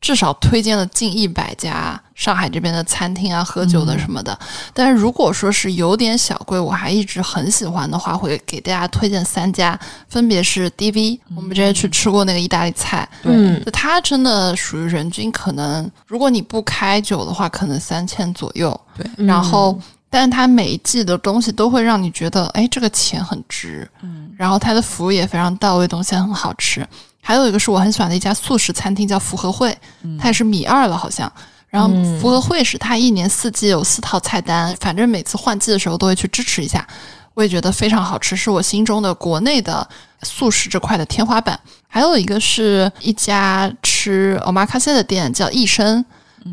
至少推荐了近一百家上海这边的餐厅啊，喝酒的什么的。但是如果说是有点小贵，我还一直很喜欢的话，会给大家推荐三家，分别是 DV。我们之前去吃过那个意大利菜，对，它真的属于人均可能，如果你不开酒的话，可能三千左右。对，然后，但是它每一季的东西都会让你觉得，哎，这个钱很值。嗯，然后它的服务也非常到位，东西很好吃。还有一个是我很喜欢的一家素食餐厅，叫福和会，它也是米二了好像。然后福和会是它一年四季有四套菜单，反正每次换季的时候都会去支持一下，我也觉得非常好吃，是我心中的国内的素食这块的天花板。还有一个是一家吃 omakase 的店，叫益生。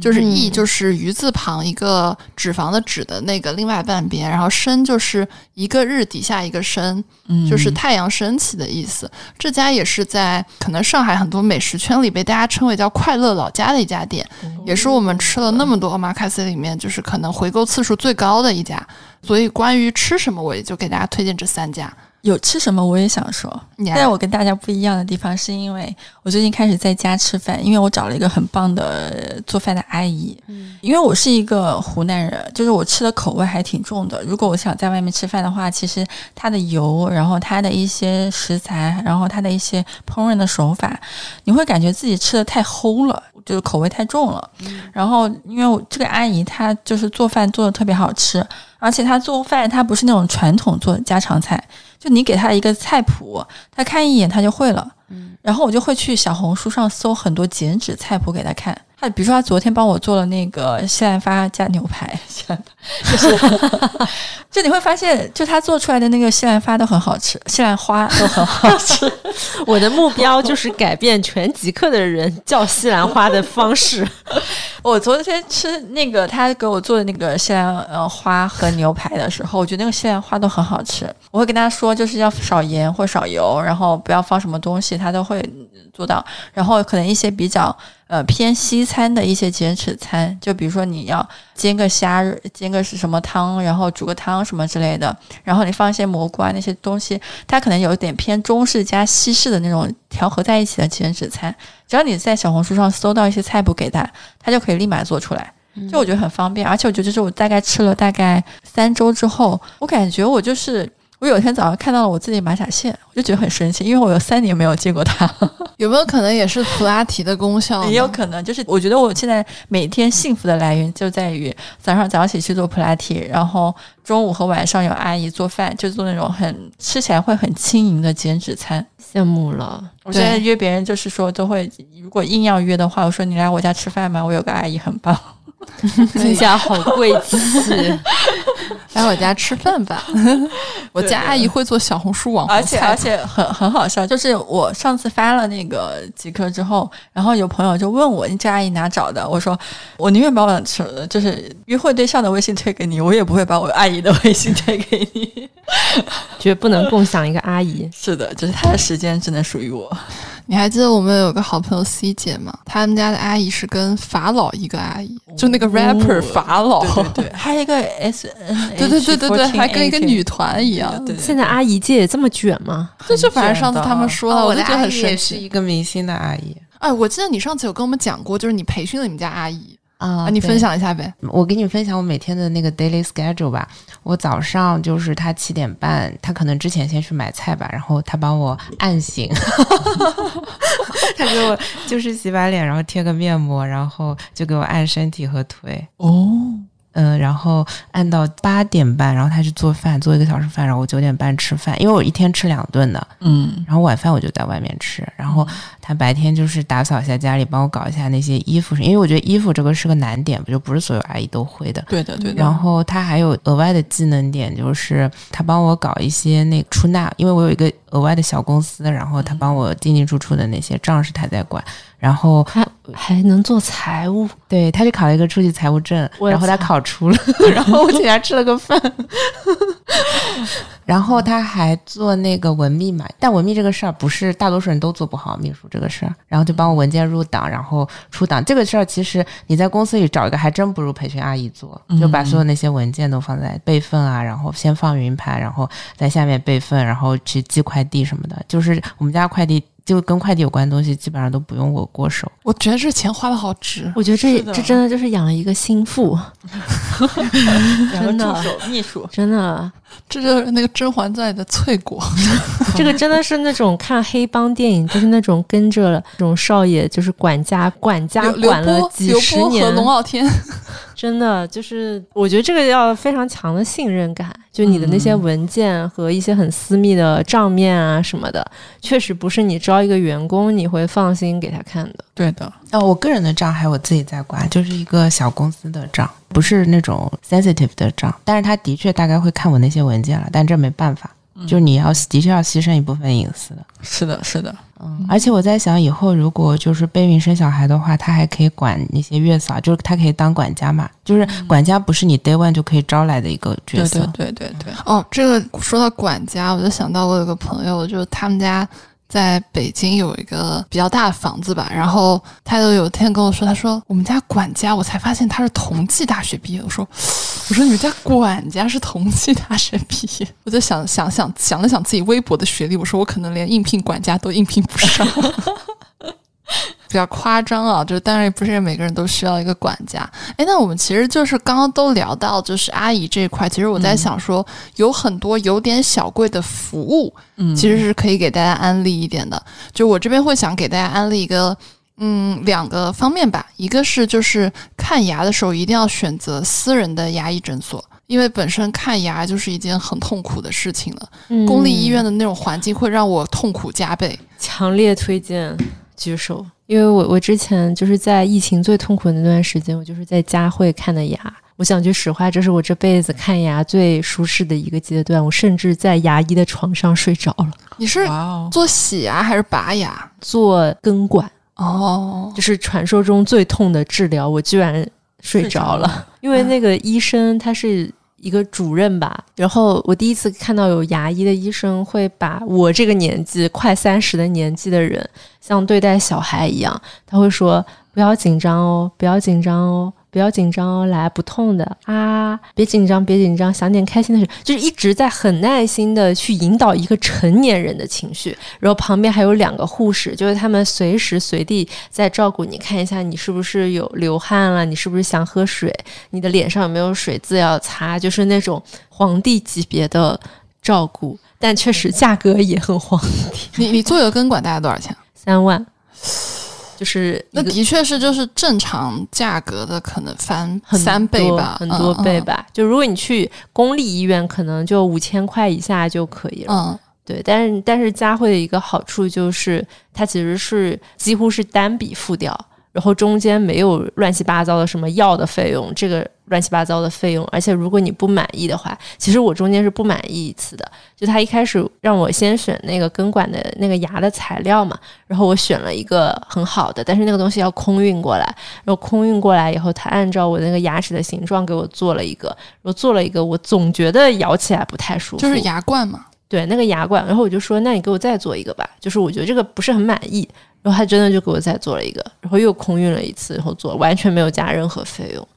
就是益，就是鱼字旁一个脂肪的脂的那个另外半边，然后升就是一个日底下一个升，就是太阳升起的意思。这家也是在可能上海很多美食圈里被大家称为叫快乐老家的一家店，也是我们吃了那么多 omakase 里面就是可能回购次数最高的一家。所以关于吃什么，我也就给大家推荐这三家。有吃什么我也想说，但我跟大家不一样的地方是因为我最近开始在家吃饭，因为我找了一个很棒的做饭的阿姨。嗯，因为我是一个湖南人，就是我吃的口味还挺重的。如果我想在外面吃饭的话，其实它的油，然后它的一些食材，然后它的一些烹饪的手法，你会感觉自己吃的太齁了，就是口味太重了。然后，因为我这个阿姨她就是做饭做的特别好吃，而且她做饭她不是那种传统做家常菜，就你给他一个菜谱，他看一眼他就会了。嗯然后我就会去小红书上搜很多减脂菜谱给他看。他比如说他昨天帮我做了那个西兰花加牛排，就是，就你会发现，就他做出来的那个西兰花都很好吃，西兰花都很好吃。我的目标就是改变全极客的人叫西兰花的方式。我昨天吃那个他给我做的那个西兰呃花和牛排的时候，我觉得那个西兰花都很好吃。我会跟他说，就是要少盐或少油，然后不要放什么东西，他都会做到。然后可能一些比较。呃，偏西餐的一些减脂餐，就比如说你要煎个虾，煎个是什么汤，然后煮个汤什么之类的，然后你放一些蘑菇啊那些东西，它可能有一点偏中式加西式的那种调和在一起的减脂餐。只要你在小红书上搜到一些菜谱给他，他就可以立马做出来，就我觉得很方便。而且我觉得，就是我大概吃了大概三周之后，我感觉我就是。我有一天早上看到了我自己马甲线，我就觉得很神奇，因为我有三年没有见过它。有没有可能也是普拉提的功效？也有可能，就是我觉得我现在每天幸福的来源就在于早上早起去做普拉提，然后中午和晚上有阿姨做饭，就做那种很吃起来会很轻盈的减脂餐。羡慕了！我现在约别人就是说都会，如果硬要约的话，我说你来我家吃饭吗？我有个阿姨很棒。听起来好贵气，来我家吃饭吧。我家阿姨会做小红书网红而且而且很很好笑。就是我上次发了那个极客之后，然后有朋友就问我：“你这阿姨哪找的？”我说：“我宁愿把我就是约会对象的微信推给你，我也不会把我阿姨的微信推给你。绝不能共享一个阿姨。是的，就是她的时间只能属于我。”你还记得我们有个好朋友 C 姐吗？他们家的阿姨是跟法老一个阿姨，就那个 rapper 法老，对对，还有一个 S N，对对对对对，还跟一个女团一样。现在阿姨界也这么卷吗？就就反正上次他们说了，我就觉得很神奇。是一个明星的阿姨。哎，我记得你上次有跟我们讲过，就是你培训了你们家阿姨。啊，你分享一下呗。我给你分享我每天的那个 daily schedule 吧。我早上就是他七点半，他可能之前先去买菜吧，然后他帮我按醒，他给我就是洗把脸，然后贴个面膜，然后就给我按身体和腿。哦。嗯，然后按到八点半，然后他去做饭，做一个小时饭，然后我九点半吃饭，因为我一天吃两顿的，嗯，然后晚饭我就在外面吃，然后他白天就是打扫一下家里，帮我搞一下那些衣服，因为我觉得衣服这个是个难点，不就不是所有阿姨都会的，对的，对的。然后他还有额外的技能点，就是他帮我搞一些那出纳，因为我有一个额外的小公司，然后他帮我进进出出的那些账是他在管。然后他还能做财务，对，他就考了一个初级财务证，然后他考出了，然后我请他吃了个饭，然后他还做那个文秘嘛，但文秘这个事儿不是大多数人都做不好，秘书这个事儿，然后就帮我文件入档，然后出档这个事儿，其实你在公司里找一个还真不如培训阿姨做，就把所有那些文件都放在备份啊，然后先放云盘，然后在下面备份，然后去寄快递什么的，就是我们家快递。就跟快递有关的东西，基本上都不用我过手。我觉得这钱花的好值。我觉得这这真的就是养了一个心腹，真的秘书，真的，这就是那个《甄嬛传》里的翠果。这个真的是那种看黑帮电影，就是那种跟着这种少爷，就是管家，管家管了几十年。和龙傲天。真的就是，我觉得这个要非常强的信任感。就你的那些文件和一些很私密的账面啊什么的，确实不是你招一个员工你会放心给他看的。对的。哦，我个人的账还我自己在管，就是一个小公司的账，不是那种 sensitive 的账。但是他的确大概会看我那些文件了，但这没办法。就你要的确要牺牲一部分隐私的，是的，是的，嗯，而且我在想，以后如果就是备孕生小孩的话，他还可以管那些月嫂，就是他可以当管家嘛，就是管家不是你 day one 就可以招来的一个角色，对对对对。哦，这个说到管家，我就想到我有个朋友，就是他们家。在北京有一个比较大的房子吧，然后他就有天跟我说，他说我们家管家，我才发现他是同济大学毕业。我说，我说你们家管家是同济大学毕业，我就想想想想了想自己微薄的学历，我说我可能连应聘管家都应聘不上。比较夸张啊，就当然不是每个人都需要一个管家。哎，那我们其实就是刚刚都聊到，就是阿姨这一块。其实我在想说，有很多有点小贵的服务，嗯，其实是可以给大家安利一点的。就我这边会想给大家安利一个，嗯，两个方面吧。一个是就是看牙的时候一定要选择私人的牙医诊所，因为本身看牙就是一件很痛苦的事情了。公立医院的那种环境会让我痛苦加倍，强烈推荐。举手，因为我我之前就是在疫情最痛苦的那段时间，我就是在家会看的牙。我讲句实话，这是我这辈子看牙最舒适的一个阶段。我甚至在牙医的床上睡着了。你是做洗牙还是拔牙？做根管哦，就是传说中最痛的治疗，我居然睡着了。因为那个医生他是。一个主任吧，然后我第一次看到有牙医的医生会把我这个年纪快三十的年纪的人像对待小孩一样，他会说不要紧张哦，不要紧张哦。不要紧张哦，来不痛的啊！别紧张，别紧张，想点开心的事，就是一直在很耐心的去引导一个成年人的情绪。然后旁边还有两个护士，就是他们随时随地在照顾你，看一下你是不是有流汗了，你是不是想喝水，你的脸上有没有水渍要擦，就是那种皇帝级别的照顾，但确实价格也很皇帝。你你做一个根管大概多少钱？三万。就是那的确是就是正常价格的可能翻三倍吧，很多倍吧。就如果你去公立医院，可能就五千块以下就可以了。嗯，对。但是但是佳慧的一个好处就是，它其实是几乎是单笔付掉。然后中间没有乱七八糟的什么药的费用，这个乱七八糟的费用，而且如果你不满意的话，其实我中间是不满意一次的。就他一开始让我先选那个根管的那个牙的材料嘛，然后我选了一个很好的，但是那个东西要空运过来，然后空运过来以后，他按照我那个牙齿的形状给我做了一个，我做了一个，我总觉得咬起来不太舒服，就是牙冠嘛，对，那个牙冠，然后我就说，那你给我再做一个吧，就是我觉得这个不是很满意。然后他真的就给我再做了一个，然后又空运了一次，然后做完全没有加任何费用，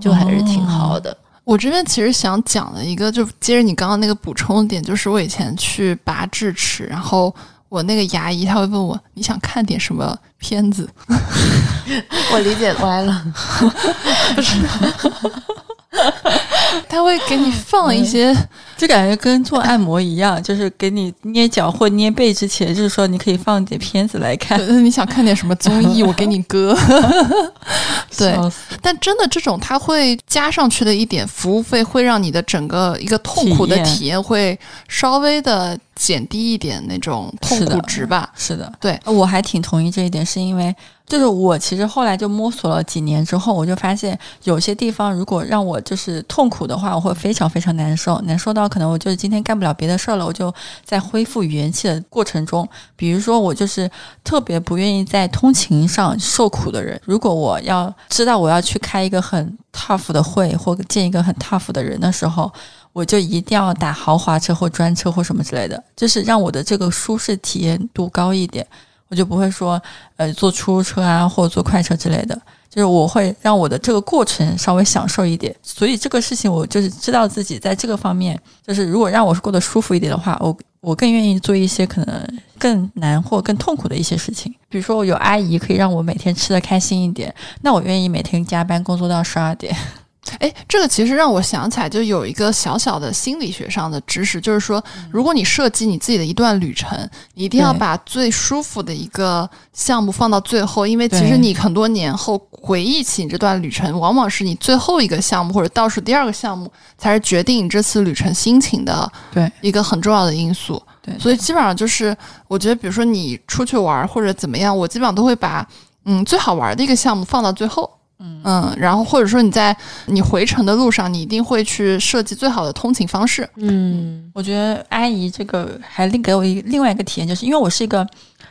就还是挺好的。我这边其实想讲的一个，就接着你刚刚那个补充点，就是我以前去拔智齿，然后我那个牙医他会问我你想看点什么片子，我理解歪了，不是。他会给你放一些，就感觉跟做按摩一样，就是给你捏脚或捏背之前，就是说你可以放点片子来看。你想看点什么综艺，我给你 搁。对，但真的这种，他会加上去的一点服务费，会让你的整个一个痛苦的体验会稍微的减低一点那种痛苦值吧。是的，对，我还挺同意这一点，是因为。就是我其实后来就摸索了几年之后，我就发现有些地方如果让我就是痛苦苦的话，我会非常非常难受，难受到可能我就是今天干不了别的事儿了，我就在恢复元气的过程中，比如说我就是特别不愿意在通勤上受苦的人，如果我要知道我要去开一个很 tough 的会或见一个很 tough 的人的时候，我就一定要打豪华车或专车或什么之类的，就是让我的这个舒适体验度高一点。我就不会说，呃，坐出租车啊，或坐快车之类的，就是我会让我的这个过程稍微享受一点。所以这个事情，我就是知道自己在这个方面，就是如果让我过得舒服一点的话，我我更愿意做一些可能更难或更痛苦的一些事情。比如说，我有阿姨可以让我每天吃的开心一点，那我愿意每天加班工作到十二点。哎，这个其实让我想起来，就有一个小小的心理学上的知识，就是说，如果你设计你自己的一段旅程，你一定要把最舒服的一个项目放到最后，因为其实你很多年后回忆起你这段旅程，往往是你最后一个项目或者倒数第二个项目，才是决定你这次旅程心情的对一个很重要的因素。对，所以基本上就是，我觉得，比如说你出去玩或者怎么样，我基本上都会把嗯最好玩的一个项目放到最后。嗯然后或者说你在你回程的路上，你一定会去设计最好的通勤方式。嗯，我觉得阿姨这个还另给我一另外一个体验，就是因为我是一个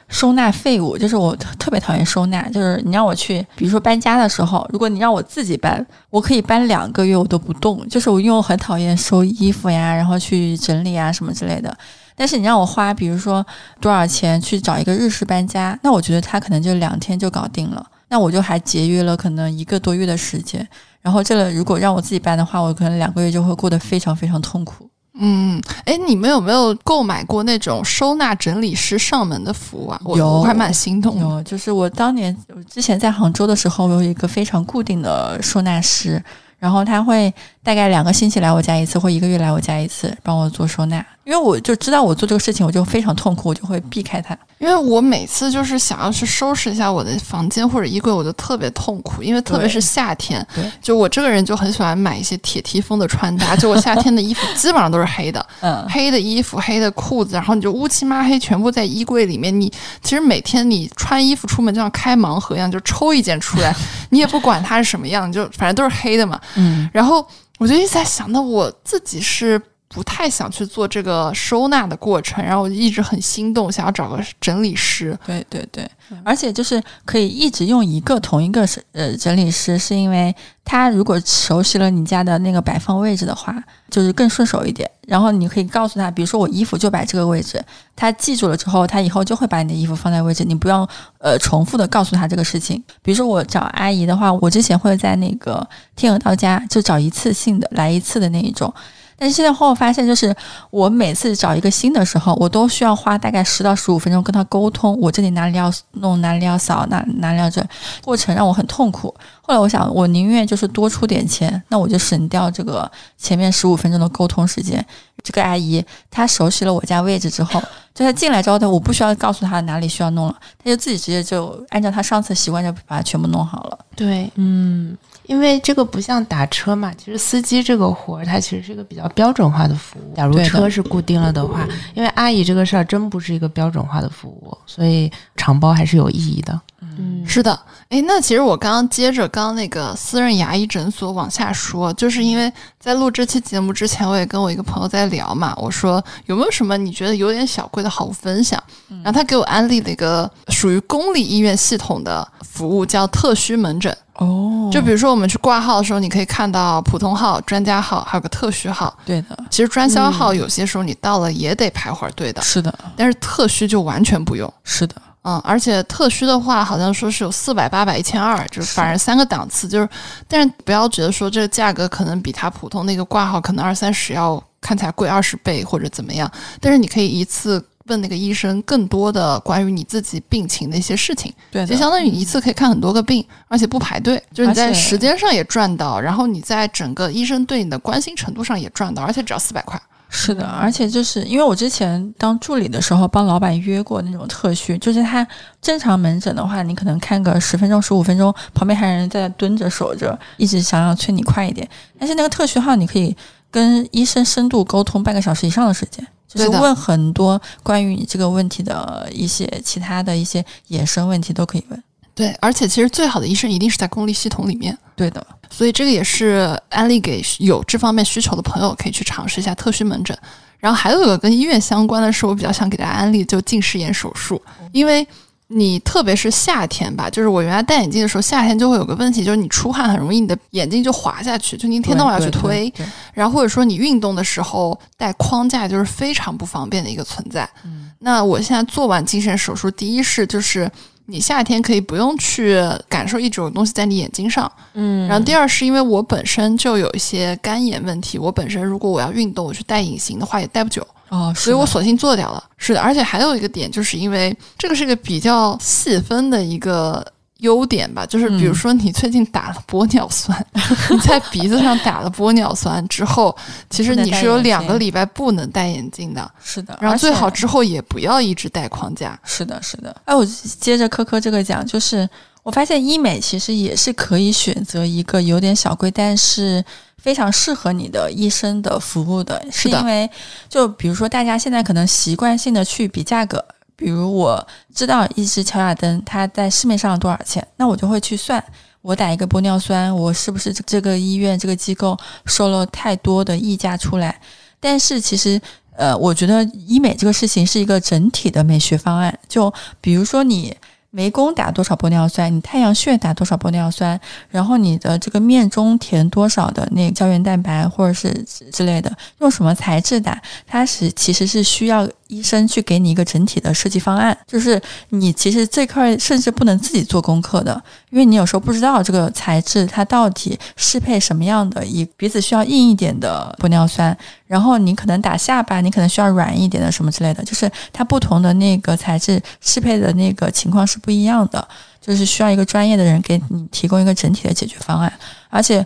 收纳废物，就是我特别讨厌收纳。就是你让我去，比如说搬家的时候，如果你让我自己搬，我可以搬两个月我都不动。就是我因为我很讨厌收衣服呀，然后去整理啊什么之类的。但是你让我花，比如说多少钱去找一个日式搬家，那我觉得他可能就两天就搞定了。那我就还节约了可能一个多月的时间，然后这个如果让我自己搬的话，我可能两个月就会过得非常非常痛苦。嗯，哎，你们有没有购买过那种收纳整理师上门的服务啊？我有我还蛮心动的。有，就是我当年之前在杭州的时候，我有一个非常固定的收纳师，然后他会大概两个星期来我家一次，或一个月来我家一次，帮我做收纳。因为我就知道我做这个事情，我就非常痛苦，我就会避开它。因为我每次就是想要去收拾一下我的房间或者衣柜，我就特别痛苦，因为特别是夏天，对就我这个人就很喜欢买一些铁蹄风的穿搭，就我夏天的衣服基本上都是黑的，嗯，黑的衣服、黑的裤子，然后你就乌漆嘛黑全部在衣柜里面。你其实每天你穿衣服出门就像开盲盒一样，就抽一件出来，你也不管它是什么样，就反正都是黑的嘛。嗯，然后我就一直在想，那我自己是不太想去做这个收纳的过程，然后我就一直很心动，想要找个整理师。对对对，而且就是可以一直用一个同一个是呃整理师，是因为他如果熟悉了你家的那个摆放位置的话，就是更顺手一点。然后你可以告诉他，比如说我衣服就摆这个位置，他记住了之后，他以后就会把你的衣服放在位置，你不要呃重复的告诉他这个事情。比如说我找阿姨的话，我之前会在那个天鹅到家就找一次性的来一次的那一种。但是现在后来发现，就是我每次找一个新的时候，我都需要花大概十到十五分钟跟他沟通，我这里哪里要弄，哪里要扫，哪哪里要这，过程让我很痛苦。后来我想，我宁愿就是多出点钱，那我就省掉这个前面十五分钟的沟通时间。这个阿姨她熟悉了我家位置之后，就她进来之后，她我不需要告诉她哪里需要弄了，她就自己直接就按照她上次习惯就把它全部弄好了。对，嗯，因为这个不像打车嘛，其实司机这个活儿，它其实是一个比较标准化的服务。假如车是固定了的话，因为阿姨这个事儿真不是一个标准化的服务，所以长包还是有意义的。嗯是的，诶，那其实我刚刚接着刚刚那个私人牙医诊所往下说，就是因为在录这期节目之前，我也跟我一个朋友在聊嘛，我说有没有什么你觉得有点小贵的好物分享？然后他给我安利了一个属于公立医院系统的服务，叫特需门诊。哦。就比如说我们去挂号的时候，你可以看到普通号、专家号，还有个特需号。对的，其实专销号有些时候你到了也得排会儿队的，是的，但是特需就完全不用。是的，嗯，而且特需的话，好像说是有四百、八百、一千二，就是反正三个档次，就是，但是不要觉得说这个价格可能比它普通那个挂号可能二三十要看起来贵二十倍或者怎么样，但是你可以一次问那个医生更多的关于你自己病情的一些事情，对就。相当于你一次可以看很多个病，而且不排队，就是你在时间上也赚到，然后你在整个医生对你的关心程度上也赚到，而且只要四百块。是的，而且就是因为我之前当助理的时候，帮老板约过那种特需，就是他正常门诊的话，你可能看个十分钟、十五分钟，旁边还有人在蹲着守着，一直想要催你快一点。但是那个特需号，你可以跟医生深度沟通半个小时以上的时间，就是问很多关于你这个问题的一些其他的一些衍生问题都可以问。对，而且其实最好的医生一定是在公立系统里面。对的，所以这个也是安利给有这方面需求的朋友可以去尝试一下特需门诊。然后还有一个跟医院相关的是，我比较想给大家安利，就近视眼手术，因为你特别是夏天吧，就是我原来戴眼镜的时候，夏天就会有个问题，就是你出汗很容易你的眼睛就滑下去，就你一天到晚要去推，，然后或者说你运动的时候戴框架就是非常不方便的一个存在。嗯那我现在做完近视手术，第一是就是你夏天可以不用去感受一种东西在你眼睛上，嗯然后第二是因为我本身就有一些干眼问题，我本身如果我要运动，我去戴隐形的话也戴不久，哦，所以我索性做掉了。是的，而且还有一个点，就是因为这个是一个比较细分的一个。优点吧，就是比如嗯说你最近打了玻尿酸，你在鼻子上打了玻尿酸之后，其实你是有两个礼拜不能戴眼镜的，是的，然后最好之后也不要一直戴框架。是的，是的。哎，我接着科科这个讲，就是我发现医美其实也是可以选择一个有点小贵，但是非常适合你的医生的服务的，是的因为就比如说大家现在可能习惯性的去比价格。比如我知道一支乔雅登它在市面上多少钱，那我就会去算，我打一个玻尿酸，我是不是这个医院这个机构收了太多的溢价出来？但是其实呃，我觉得医美这个事情是一个整体的美学方案。就比如说你眉弓打多少玻尿酸，你太阳穴打多少玻尿酸，然后你的这个面中填多少的那个胶原蛋白或者是之类的，用什么材质打，它是其实是需要医生去给你一个整体的设计方案，就是你其实这块甚至不能自己做功课的，因为你有时候不知道这个材质它到底适配什么样的，以鼻子需要硬一点的玻尿酸，然后你可能打下巴，你可能需要软一点的什么之类的，就是它不同的那个材质适配的那个情况是不一样的，就是需要一个专业的人给你提供一个整体的解决方案，而且。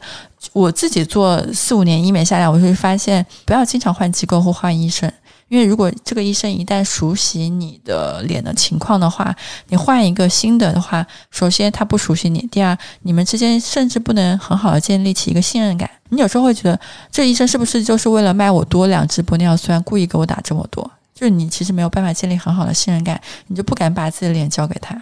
我自己做四五年医美下来，我会发现不要经常换机构或换医生，因为如果这个医生一旦熟悉你的脸的情况的话，你换一个新的的话，首先他不熟悉你，第二你们之间甚至不能很好的建立起一个信任感。你有时候会觉得这医生是不是就是为了卖我多两支玻尿酸，故意给我打这么多？就是你其实没有办法建立很好的信任感，你就不敢把自己的脸交给他。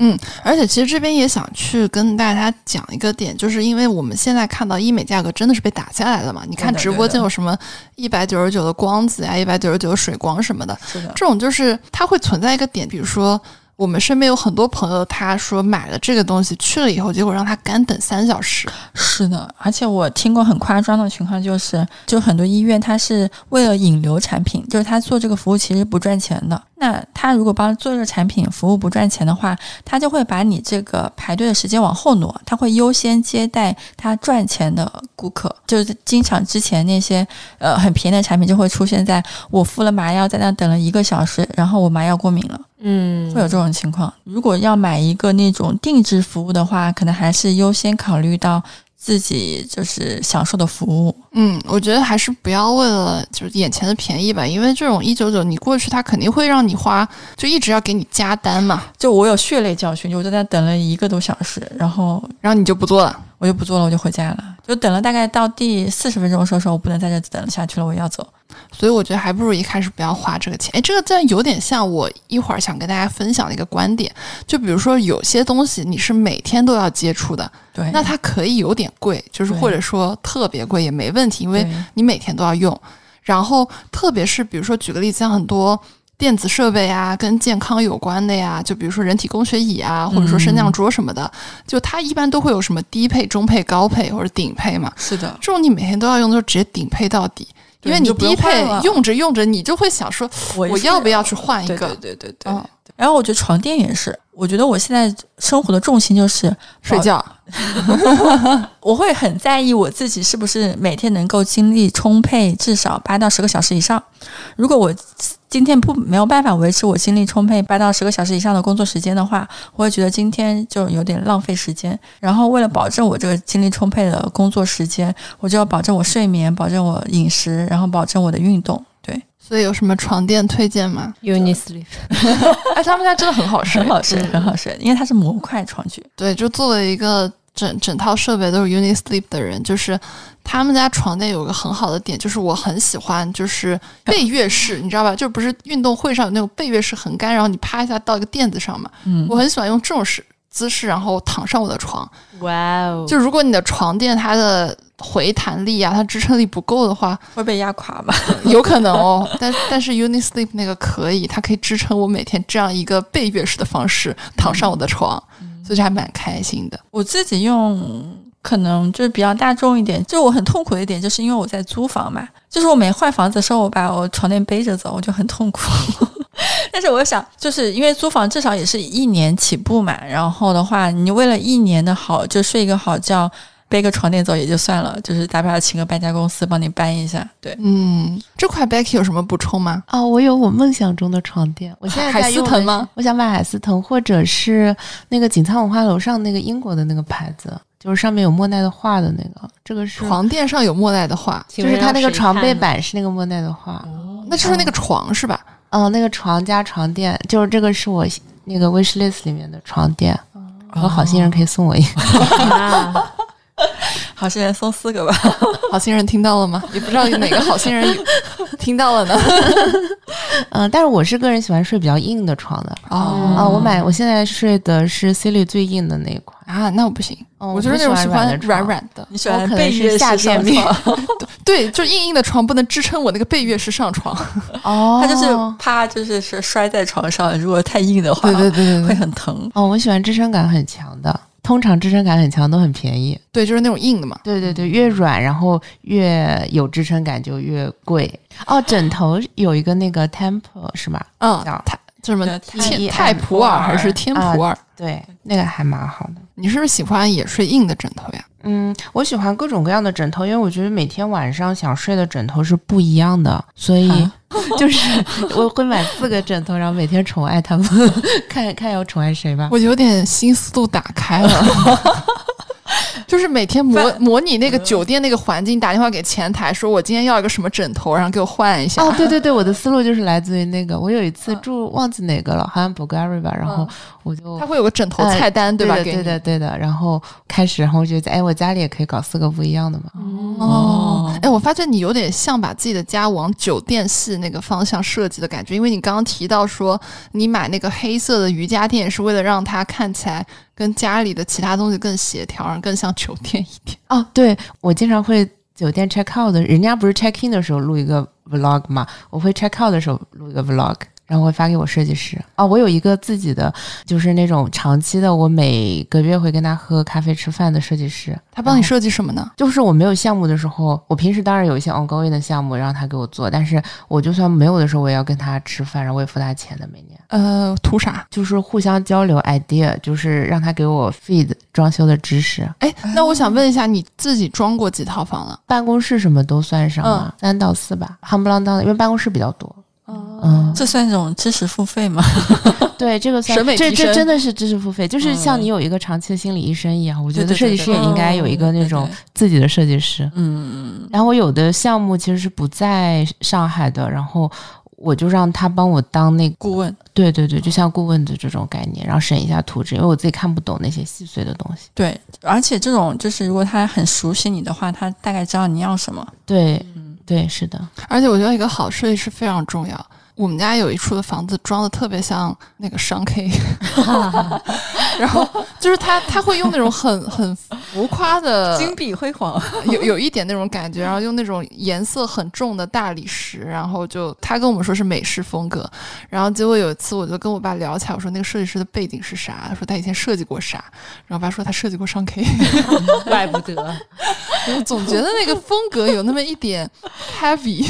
嗯，而且其实这边也想去跟大家讲一个点，就是因为我们现在看到医美价格真的是被打下来了嘛？你看直播间有什么一百九十九的光子呀，一百九十九的水光什么的，这种就是它会存在一个点，比如说。我们身边有很多朋友，他说买了这个东西去了以后，结果让他干等三小时。是的，而且我听过很夸张的情况，就是就很多医院他是为了引流产品，就是他做这个服务其实不赚钱的。那他如果帮做这个产品服务不赚钱的话，他就会把你这个排队的时间往后挪，他会优先接待他赚钱的顾客。就是经常之前那些呃很便宜的产品就会出现在我敷了麻药在那等了一个小时，然后我麻药过敏了。嗯，会有这种情况。如果要买一个那种定制服务的话，可能还是优先考虑到自己就是享受的服务。嗯，我觉得还是不要为了就是眼前的便宜吧，因为这种一九九你过去，他肯定会让你花，就一直要给你加单嘛。就我有血泪教训，就我在那等了一个多小时，然后然后你就不做了，我就不做了，我就回家了。就等了大概到第四十分钟的时候，我不能在这等下去了，我要走。所以我觉得还不如一开始不要花这个钱。哎，这个这有点像我一会儿想跟大家分享的一个观点。就比如说有些东西你是每天都要接触的，对，那它可以有点贵，就是或者说特别贵也没问题，因为你每天都要用。然后特别是比如说举个例子，像很多电子设备啊，跟健康有关的呀，就比如说人体工学椅啊，或者说升降桌什么的，就它一般都会有什么低配、中配、高配或者顶配嘛。是的，这种你每天都要用的时候，直接顶配到底。因为你低配用着用着，你就会想说，我要不要去换一个？对对对对。然后我觉得床垫也是，我觉得我现在生活的重心就是睡觉。我会很在意我自己是不是每天能够精力充沛，至少八到十个小时以上。如果我今天不没有办法维持我精力充沛八到十个小时以上的工作时间的话，我会觉得今天就有点浪费时间。然后为了保证我这个精力充沛的工作时间，我就要保证我睡眠，保证我饮食，然后保证我的运动。对。所以有什么床垫推荐吗？Unisleep，哎，他们家真的很好睡，很好睡，很好睡，因为它是模块床具。对，就作为一个整整套设备都是 Unisleep 的人，就是他们家床垫有个很好的点，就是我很喜欢，就是背越式，你知道吧？就不是运动会上有那种背越式横杆，然后你趴一下到一个垫子上嘛。嗯，我很喜欢用这种式姿势，然后躺上我的床。哇哦！就如果你的床垫它的。回弹力啊，它支撑力不够的话，会被压垮吧？有可能哦。但但是 Unisleep 那个可以，它可以支撑我每天这样一个背月式的方式躺上我的床，所以就还蛮开心的。我自己用可能就是比较大众一点，就我很痛苦的一点，就是因为我在租房嘛，就是我每换房子的时候，我把我床垫背着走，我就很痛苦。但是我想，就是因为租房至少也是一年起步嘛，然后的话，你为了一年的好，就睡一个好觉。背个床垫走也就算了，就是大不了请个搬家公司帮你搬一下。对，嗯，这块 Becky 有什么补充吗？哦，我有我梦想中的床垫，我现在海思腾吗？我想买海思腾，或者是那个锦仓文化楼上那个英国的那个牌子，就是上面有莫奈的画的那个。这个是床垫上有莫奈的画，就是它那个床背板是那个莫奈的画。哦，那就是那个床是吧？嗯，那个床加床垫，就是这个是我那个 wish list 里面的床垫。然后好心人可以送我一个。好心人送四个吧，好心人听到了吗？也不知道有哪个好心人 听到了呢。嗯，但是我是个人喜欢睡比较硬的床的。哦，啊，我买我现在睡的是 C 里最硬的那一款啊，那我不行，我就是那种喜欢软软的。你喜欢背月式上床？对，就硬硬的床不能支撑我那个背月式上床。哦，它就是啪，就是是摔在床上，如果太硬的话，对对对对，会很疼。哦，我喜欢支撑感很强的。通常支撑感很强，都很便宜。对，就是那种硬的嘛。对对对，越软然后越有支撑感就越贵。哦，枕头有一个那个 Temple 是吗？嗯，叫泰叫什么？天泰普洱还是天普尔？对，那个还蛮好的。你是不是喜欢也睡硬的枕头呀？嗯，我喜欢各种各样的枕头，因为我觉得每天晚上想睡的枕头是不一样的，所以 就是我会买四个枕头，然后每天宠爱他们，看看要宠爱谁吧。我有点心思都打开了。就是每天模模拟那个酒店那个环境，打电话给前台说，我今天要一个什么枕头，然后给我换一下。哦，对对对，我的思路就是来自于那个，我有一次住忘记哪个了，好像 Bulgari 吧，然后我就他会有个枕头菜单，对吧？对的对的。然后开始，然后我觉得，哎，我家里也可以搞四个不一样的嘛。哦，哎，我发现你有点像把自己的家往酒店系那个方向设计的感觉，因为你刚刚提到说，你买那个黑色的瑜伽垫是为了让它看起来。跟家里的其他东西更协调，更像酒店一点哦。对我经常会酒店 check out 的，人家不是 check in 的时候录一个 vlog 嘛，我会 check out 的时候录一个 vlog。然后会发给我设计师哦，我有一个自己的，就是那种长期的，我每个月会跟他喝咖啡吃饭的设计师。他帮你设计什么呢？就是我没有项目的时候，我平时当然有一些 ongoing 的项目让他给我做，但是我就算没有的时候，我也要跟他吃饭，然后我也付他钱的每年。呃，图啥？就是互相交流 idea，就是让他给我 feed 装修的知识。哎，那我想问一下，你自己装过几套房了？办公室什么都算上吗？三到四吧，夯不啷当的，因为办公室比较多。嗯，这算一种知识付费吗？对，这个审美这这真的是知识付费，就是像你有一个长期的心理医生一样，我觉得设计师也应该有一个那种自己的设计师。嗯嗯。然后有的项目其实是不在上海的，然后我就让他帮我当那顾问。对对对，就像顾问的这种概念，然后审一下图纸，因为我自己看不懂那些细碎的东西。对，而且这种就是如果他很熟悉你的话，他大概知道你要什么。对，对，是的。而且我觉得一个好设计师非常重要。我们家有一处的房子装的特别像那个商 K，然后就是他他会用那种很很浮夸的 金碧辉煌，有有一点那种感觉，然后用那种颜色很重的大理石，然后就他跟我们说是美式风格，然后结果有一次我就跟我爸聊起来，我说那个设计师的背景是啥？他说他以前设计过啥？然后我爸说他设计过商 K，怪不得，我总觉得那个风格有那么一点 heavy。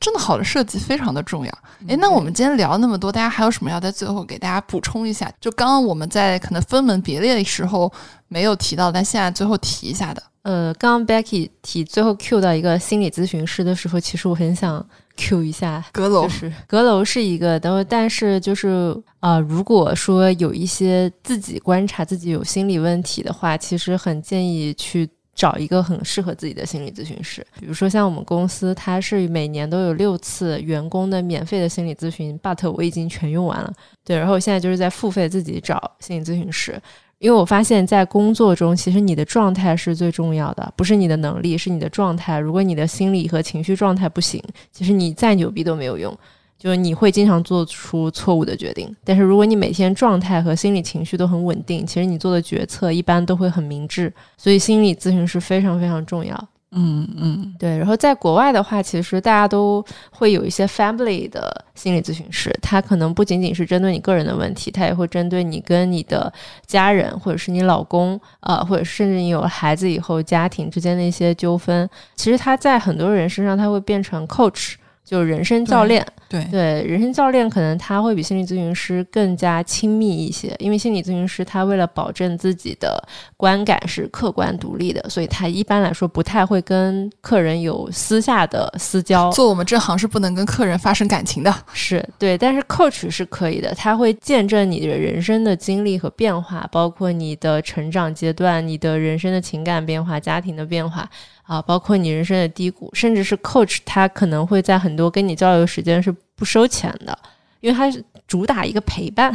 真的好的设计非常的重要。哎，那我们今天聊那么多，大家还有什么要在最后给大家补充一下？就刚刚我们在可能分门别类的时候没有提到，但现在最后提一下的。呃，刚刚 Becky 提最后 Q 到一个心理咨询师的时候，其实我很想 Q 一下阁楼，就是阁楼是一个，但但是就是啊，如果说有一些自己观察自己有心理问题的话，其实很建议去。找一个很适合自己的心理咨询师，比如说像我们公司，它是每年都有六次员工的免费的心理咨询，but 我已经全用完了。对，然后我现在就是在付费自己找心理咨询师，因为我发现，在工作中，其实你的状态是最重要的，不是你的能力，是你的状态。如果你的心理和情绪状态不行，其实你再牛逼都没有用。就是你会经常做出错误的决定，但是如果你每天状态和心理情绪都很稳定，其实你做的决策一般都会很明智。所以心理咨询师非常非常重要。嗯嗯，对。然后在国外的话，其实大家都会有一些 family 的心理咨询师，他可能不仅仅是针对你个人的问题，他也会针对你跟你的家人，或者是你老公，呃，或者甚至你有了孩子以后家庭之间的一些纠纷。其实他在很多人身上，他会变成 coach。就是人生教练，对对，人生教练可能他会比心理咨询师更加亲密一些，因为心理咨询师他为了保证自己的观感是客观独立的，所以他一般来说不太会跟客人有私下的私交。做我们这行是不能跟客人发生感情的，是对，但是 coach 是可以的，他会见证你的人生的经历和变化，包括你的成长阶段、你的人生的情感变化、家庭的变化。啊，包括你人生的低谷，甚至是 coach，他可能会在很多跟你交流时间是不收钱的，因为他是主打一个陪伴。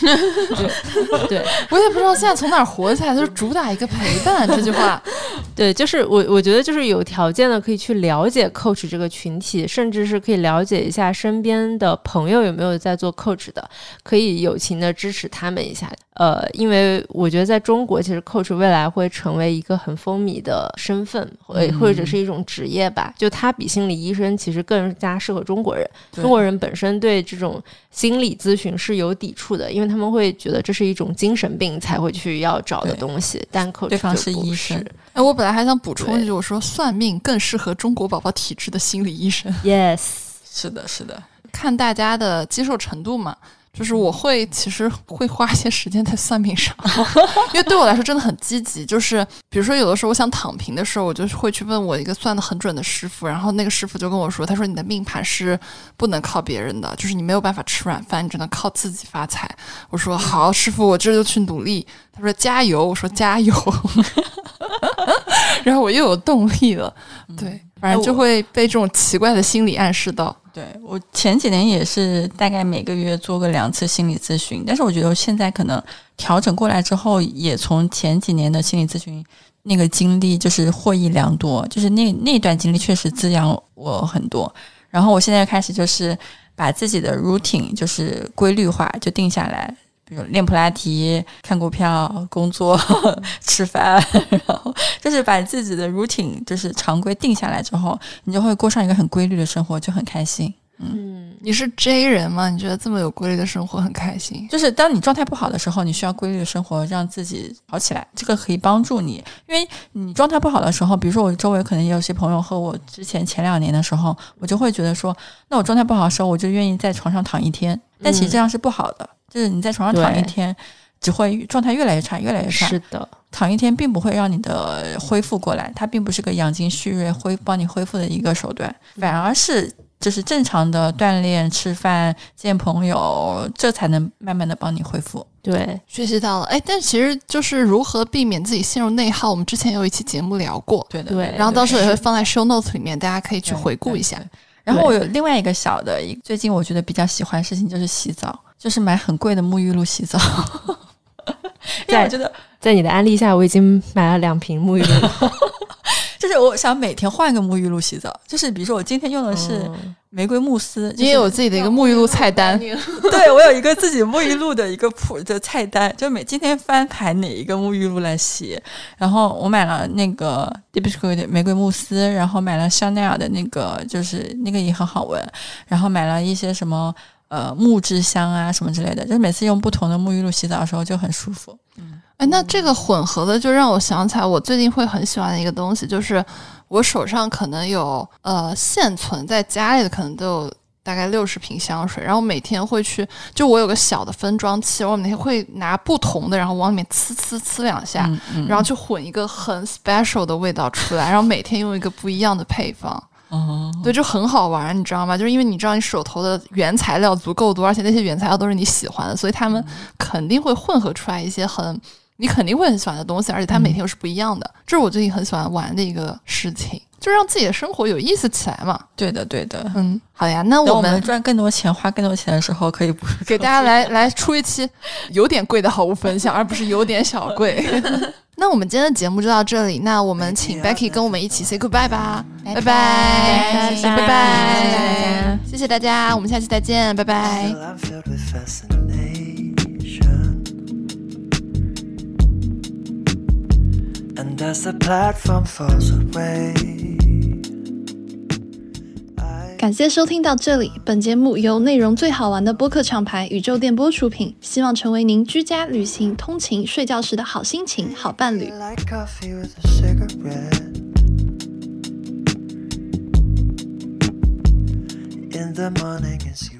对，我也不知道现在从哪儿活起来，就是主打一个陪伴这句话，对，就是我我觉得就是有条件的可以去了解 coach 这个群体，甚至是可以了解一下身边的朋友有没有在做 coach 的，可以友情的支持他们一下。呃，因为我觉得在中国，其实 coach 未来会成为一个很风靡的身份，或或者是一种职业吧。就他比心理医生其实更加适合中国人。中国人本身对这种心理咨询是有抵触的，因为他们会觉得这是一种精神病才会去要找的东西。但 coach 对方是医生。哎，我本来还想补充一句，我说算命更适合中国宝宝体质的心理医生。Yes，是的，是的，看大家的接受程度嘛。就是我会其实会花一些时间在算命上，因为对我来说真的很积极。就是比如说有的时候我想躺平的时候，我就会去问我一个算的很准的师傅，然后那个师傅就跟我说：“他说你的命盘是不能靠别人的，就是你没有办法吃软饭，你只能靠自己发财。”我说：“好，师傅，我这就去努力。”他说：“加油！”我说：“加油！” 然后我又有动力了。对，反正就会被这种奇怪的心理暗示到。对我前几年也是大概每个月做个两次心理咨询，但是我觉得我现在可能调整过来之后，也从前几年的心理咨询那个经历就是获益良多，就是那那段经历确实滋养我很多。然后我现在开始就是把自己的 routine 就是规律化，就定下来。比如练普拉提、看股票、工作、吃饭，然后就是把自己的 routine 就是常规定下来之后，你就会过上一个很规律的生活，就很开心。嗯，你是 J 人吗？你觉得这么有规律的生活很开心？就是当你状态不好的时候，你需要规律的生活让自己好起来，这个可以帮助你。因为你状态不好的时候，比如说我周围可能也有些朋友和我之前前两年的时候，我就会觉得说，那我状态不好的时候，我就愿意在床上躺一天，但其实这样是不好的。就是你在床上躺一天，只会状态越来越差，越来越差。是的，躺一天并不会让你的恢复过来，它并不是个养精蓄锐、恢帮你恢复的一个手段，反而是就是正常的锻炼、吃饭、见朋友，这才能慢慢的帮你恢复。对，学习到了。哎，但其实就是如何避免自己陷入内耗，我们之前有一期节目聊过。对的，对。然后到时候也会放在 show notes 里面，大家可以去回顾一下。然后我有另外一个小的，一最近我觉得比较喜欢的事情就是洗澡。就是买很贵的沐浴露洗澡，因为我觉得在你的安利下，我已经买了两瓶沐浴露。就是我想每天换一个沐浴露洗澡，就是比如说我今天用的是玫瑰慕斯，你也有自己的一个沐浴露菜单。对我有一个自己沐浴露的一个谱的菜单，就每今天翻牌哪一个沐浴露来洗。然后我买了那个 Deep 玫瑰慕斯，然后买了香奈儿的那个，就是那个也很好闻。然后买了一些什么。呃，木质香啊，什么之类的，就是每次用不同的沐浴露洗澡的时候就很舒服。嗯，哎，那这个混合的就让我想起来，我最近会很喜欢的一个东西，就是我手上可能有呃现存在家里的，可能都有大概六十瓶香水，然后每天会去，就我有个小的分装器，我每天会拿不同的，然后往里面呲呲呲两下，然后去混一个很 special 的味道出来，然后每天用一个不一样的配方。哦，对，就很好玩，你知道吗？就是因为你知道你手头的原材料足够多，而且那些原材料都是你喜欢的，所以他们肯定会混合出来一些很你肯定会很喜欢的东西，而且它每天又是不一样的。这是我最近很喜欢玩的一个事情，就让自己的生活有意思起来嘛。对的，对的。嗯，好呀，那我们赚更多钱、花更多钱的时候，可以不给大家来来出一期有点贵的好物分享，而不是有点小贵。那我们今天的节目就到这里。那我们请 Becky 跟我们一起 say goodbye 吧，拜拜，拜拜，谢谢大家，我们下期再见，拜拜。感谢收听到这里，本节目由内容最好玩的播客厂牌宇宙电波出品，希望成为您居家、旅行、通勤、睡觉时的好心情、好伴侣。In the morning is you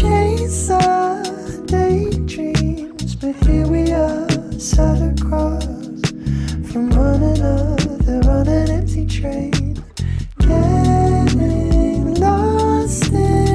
chase our daydreams, but here we are, sat across from one another on an empty train, getting lost in.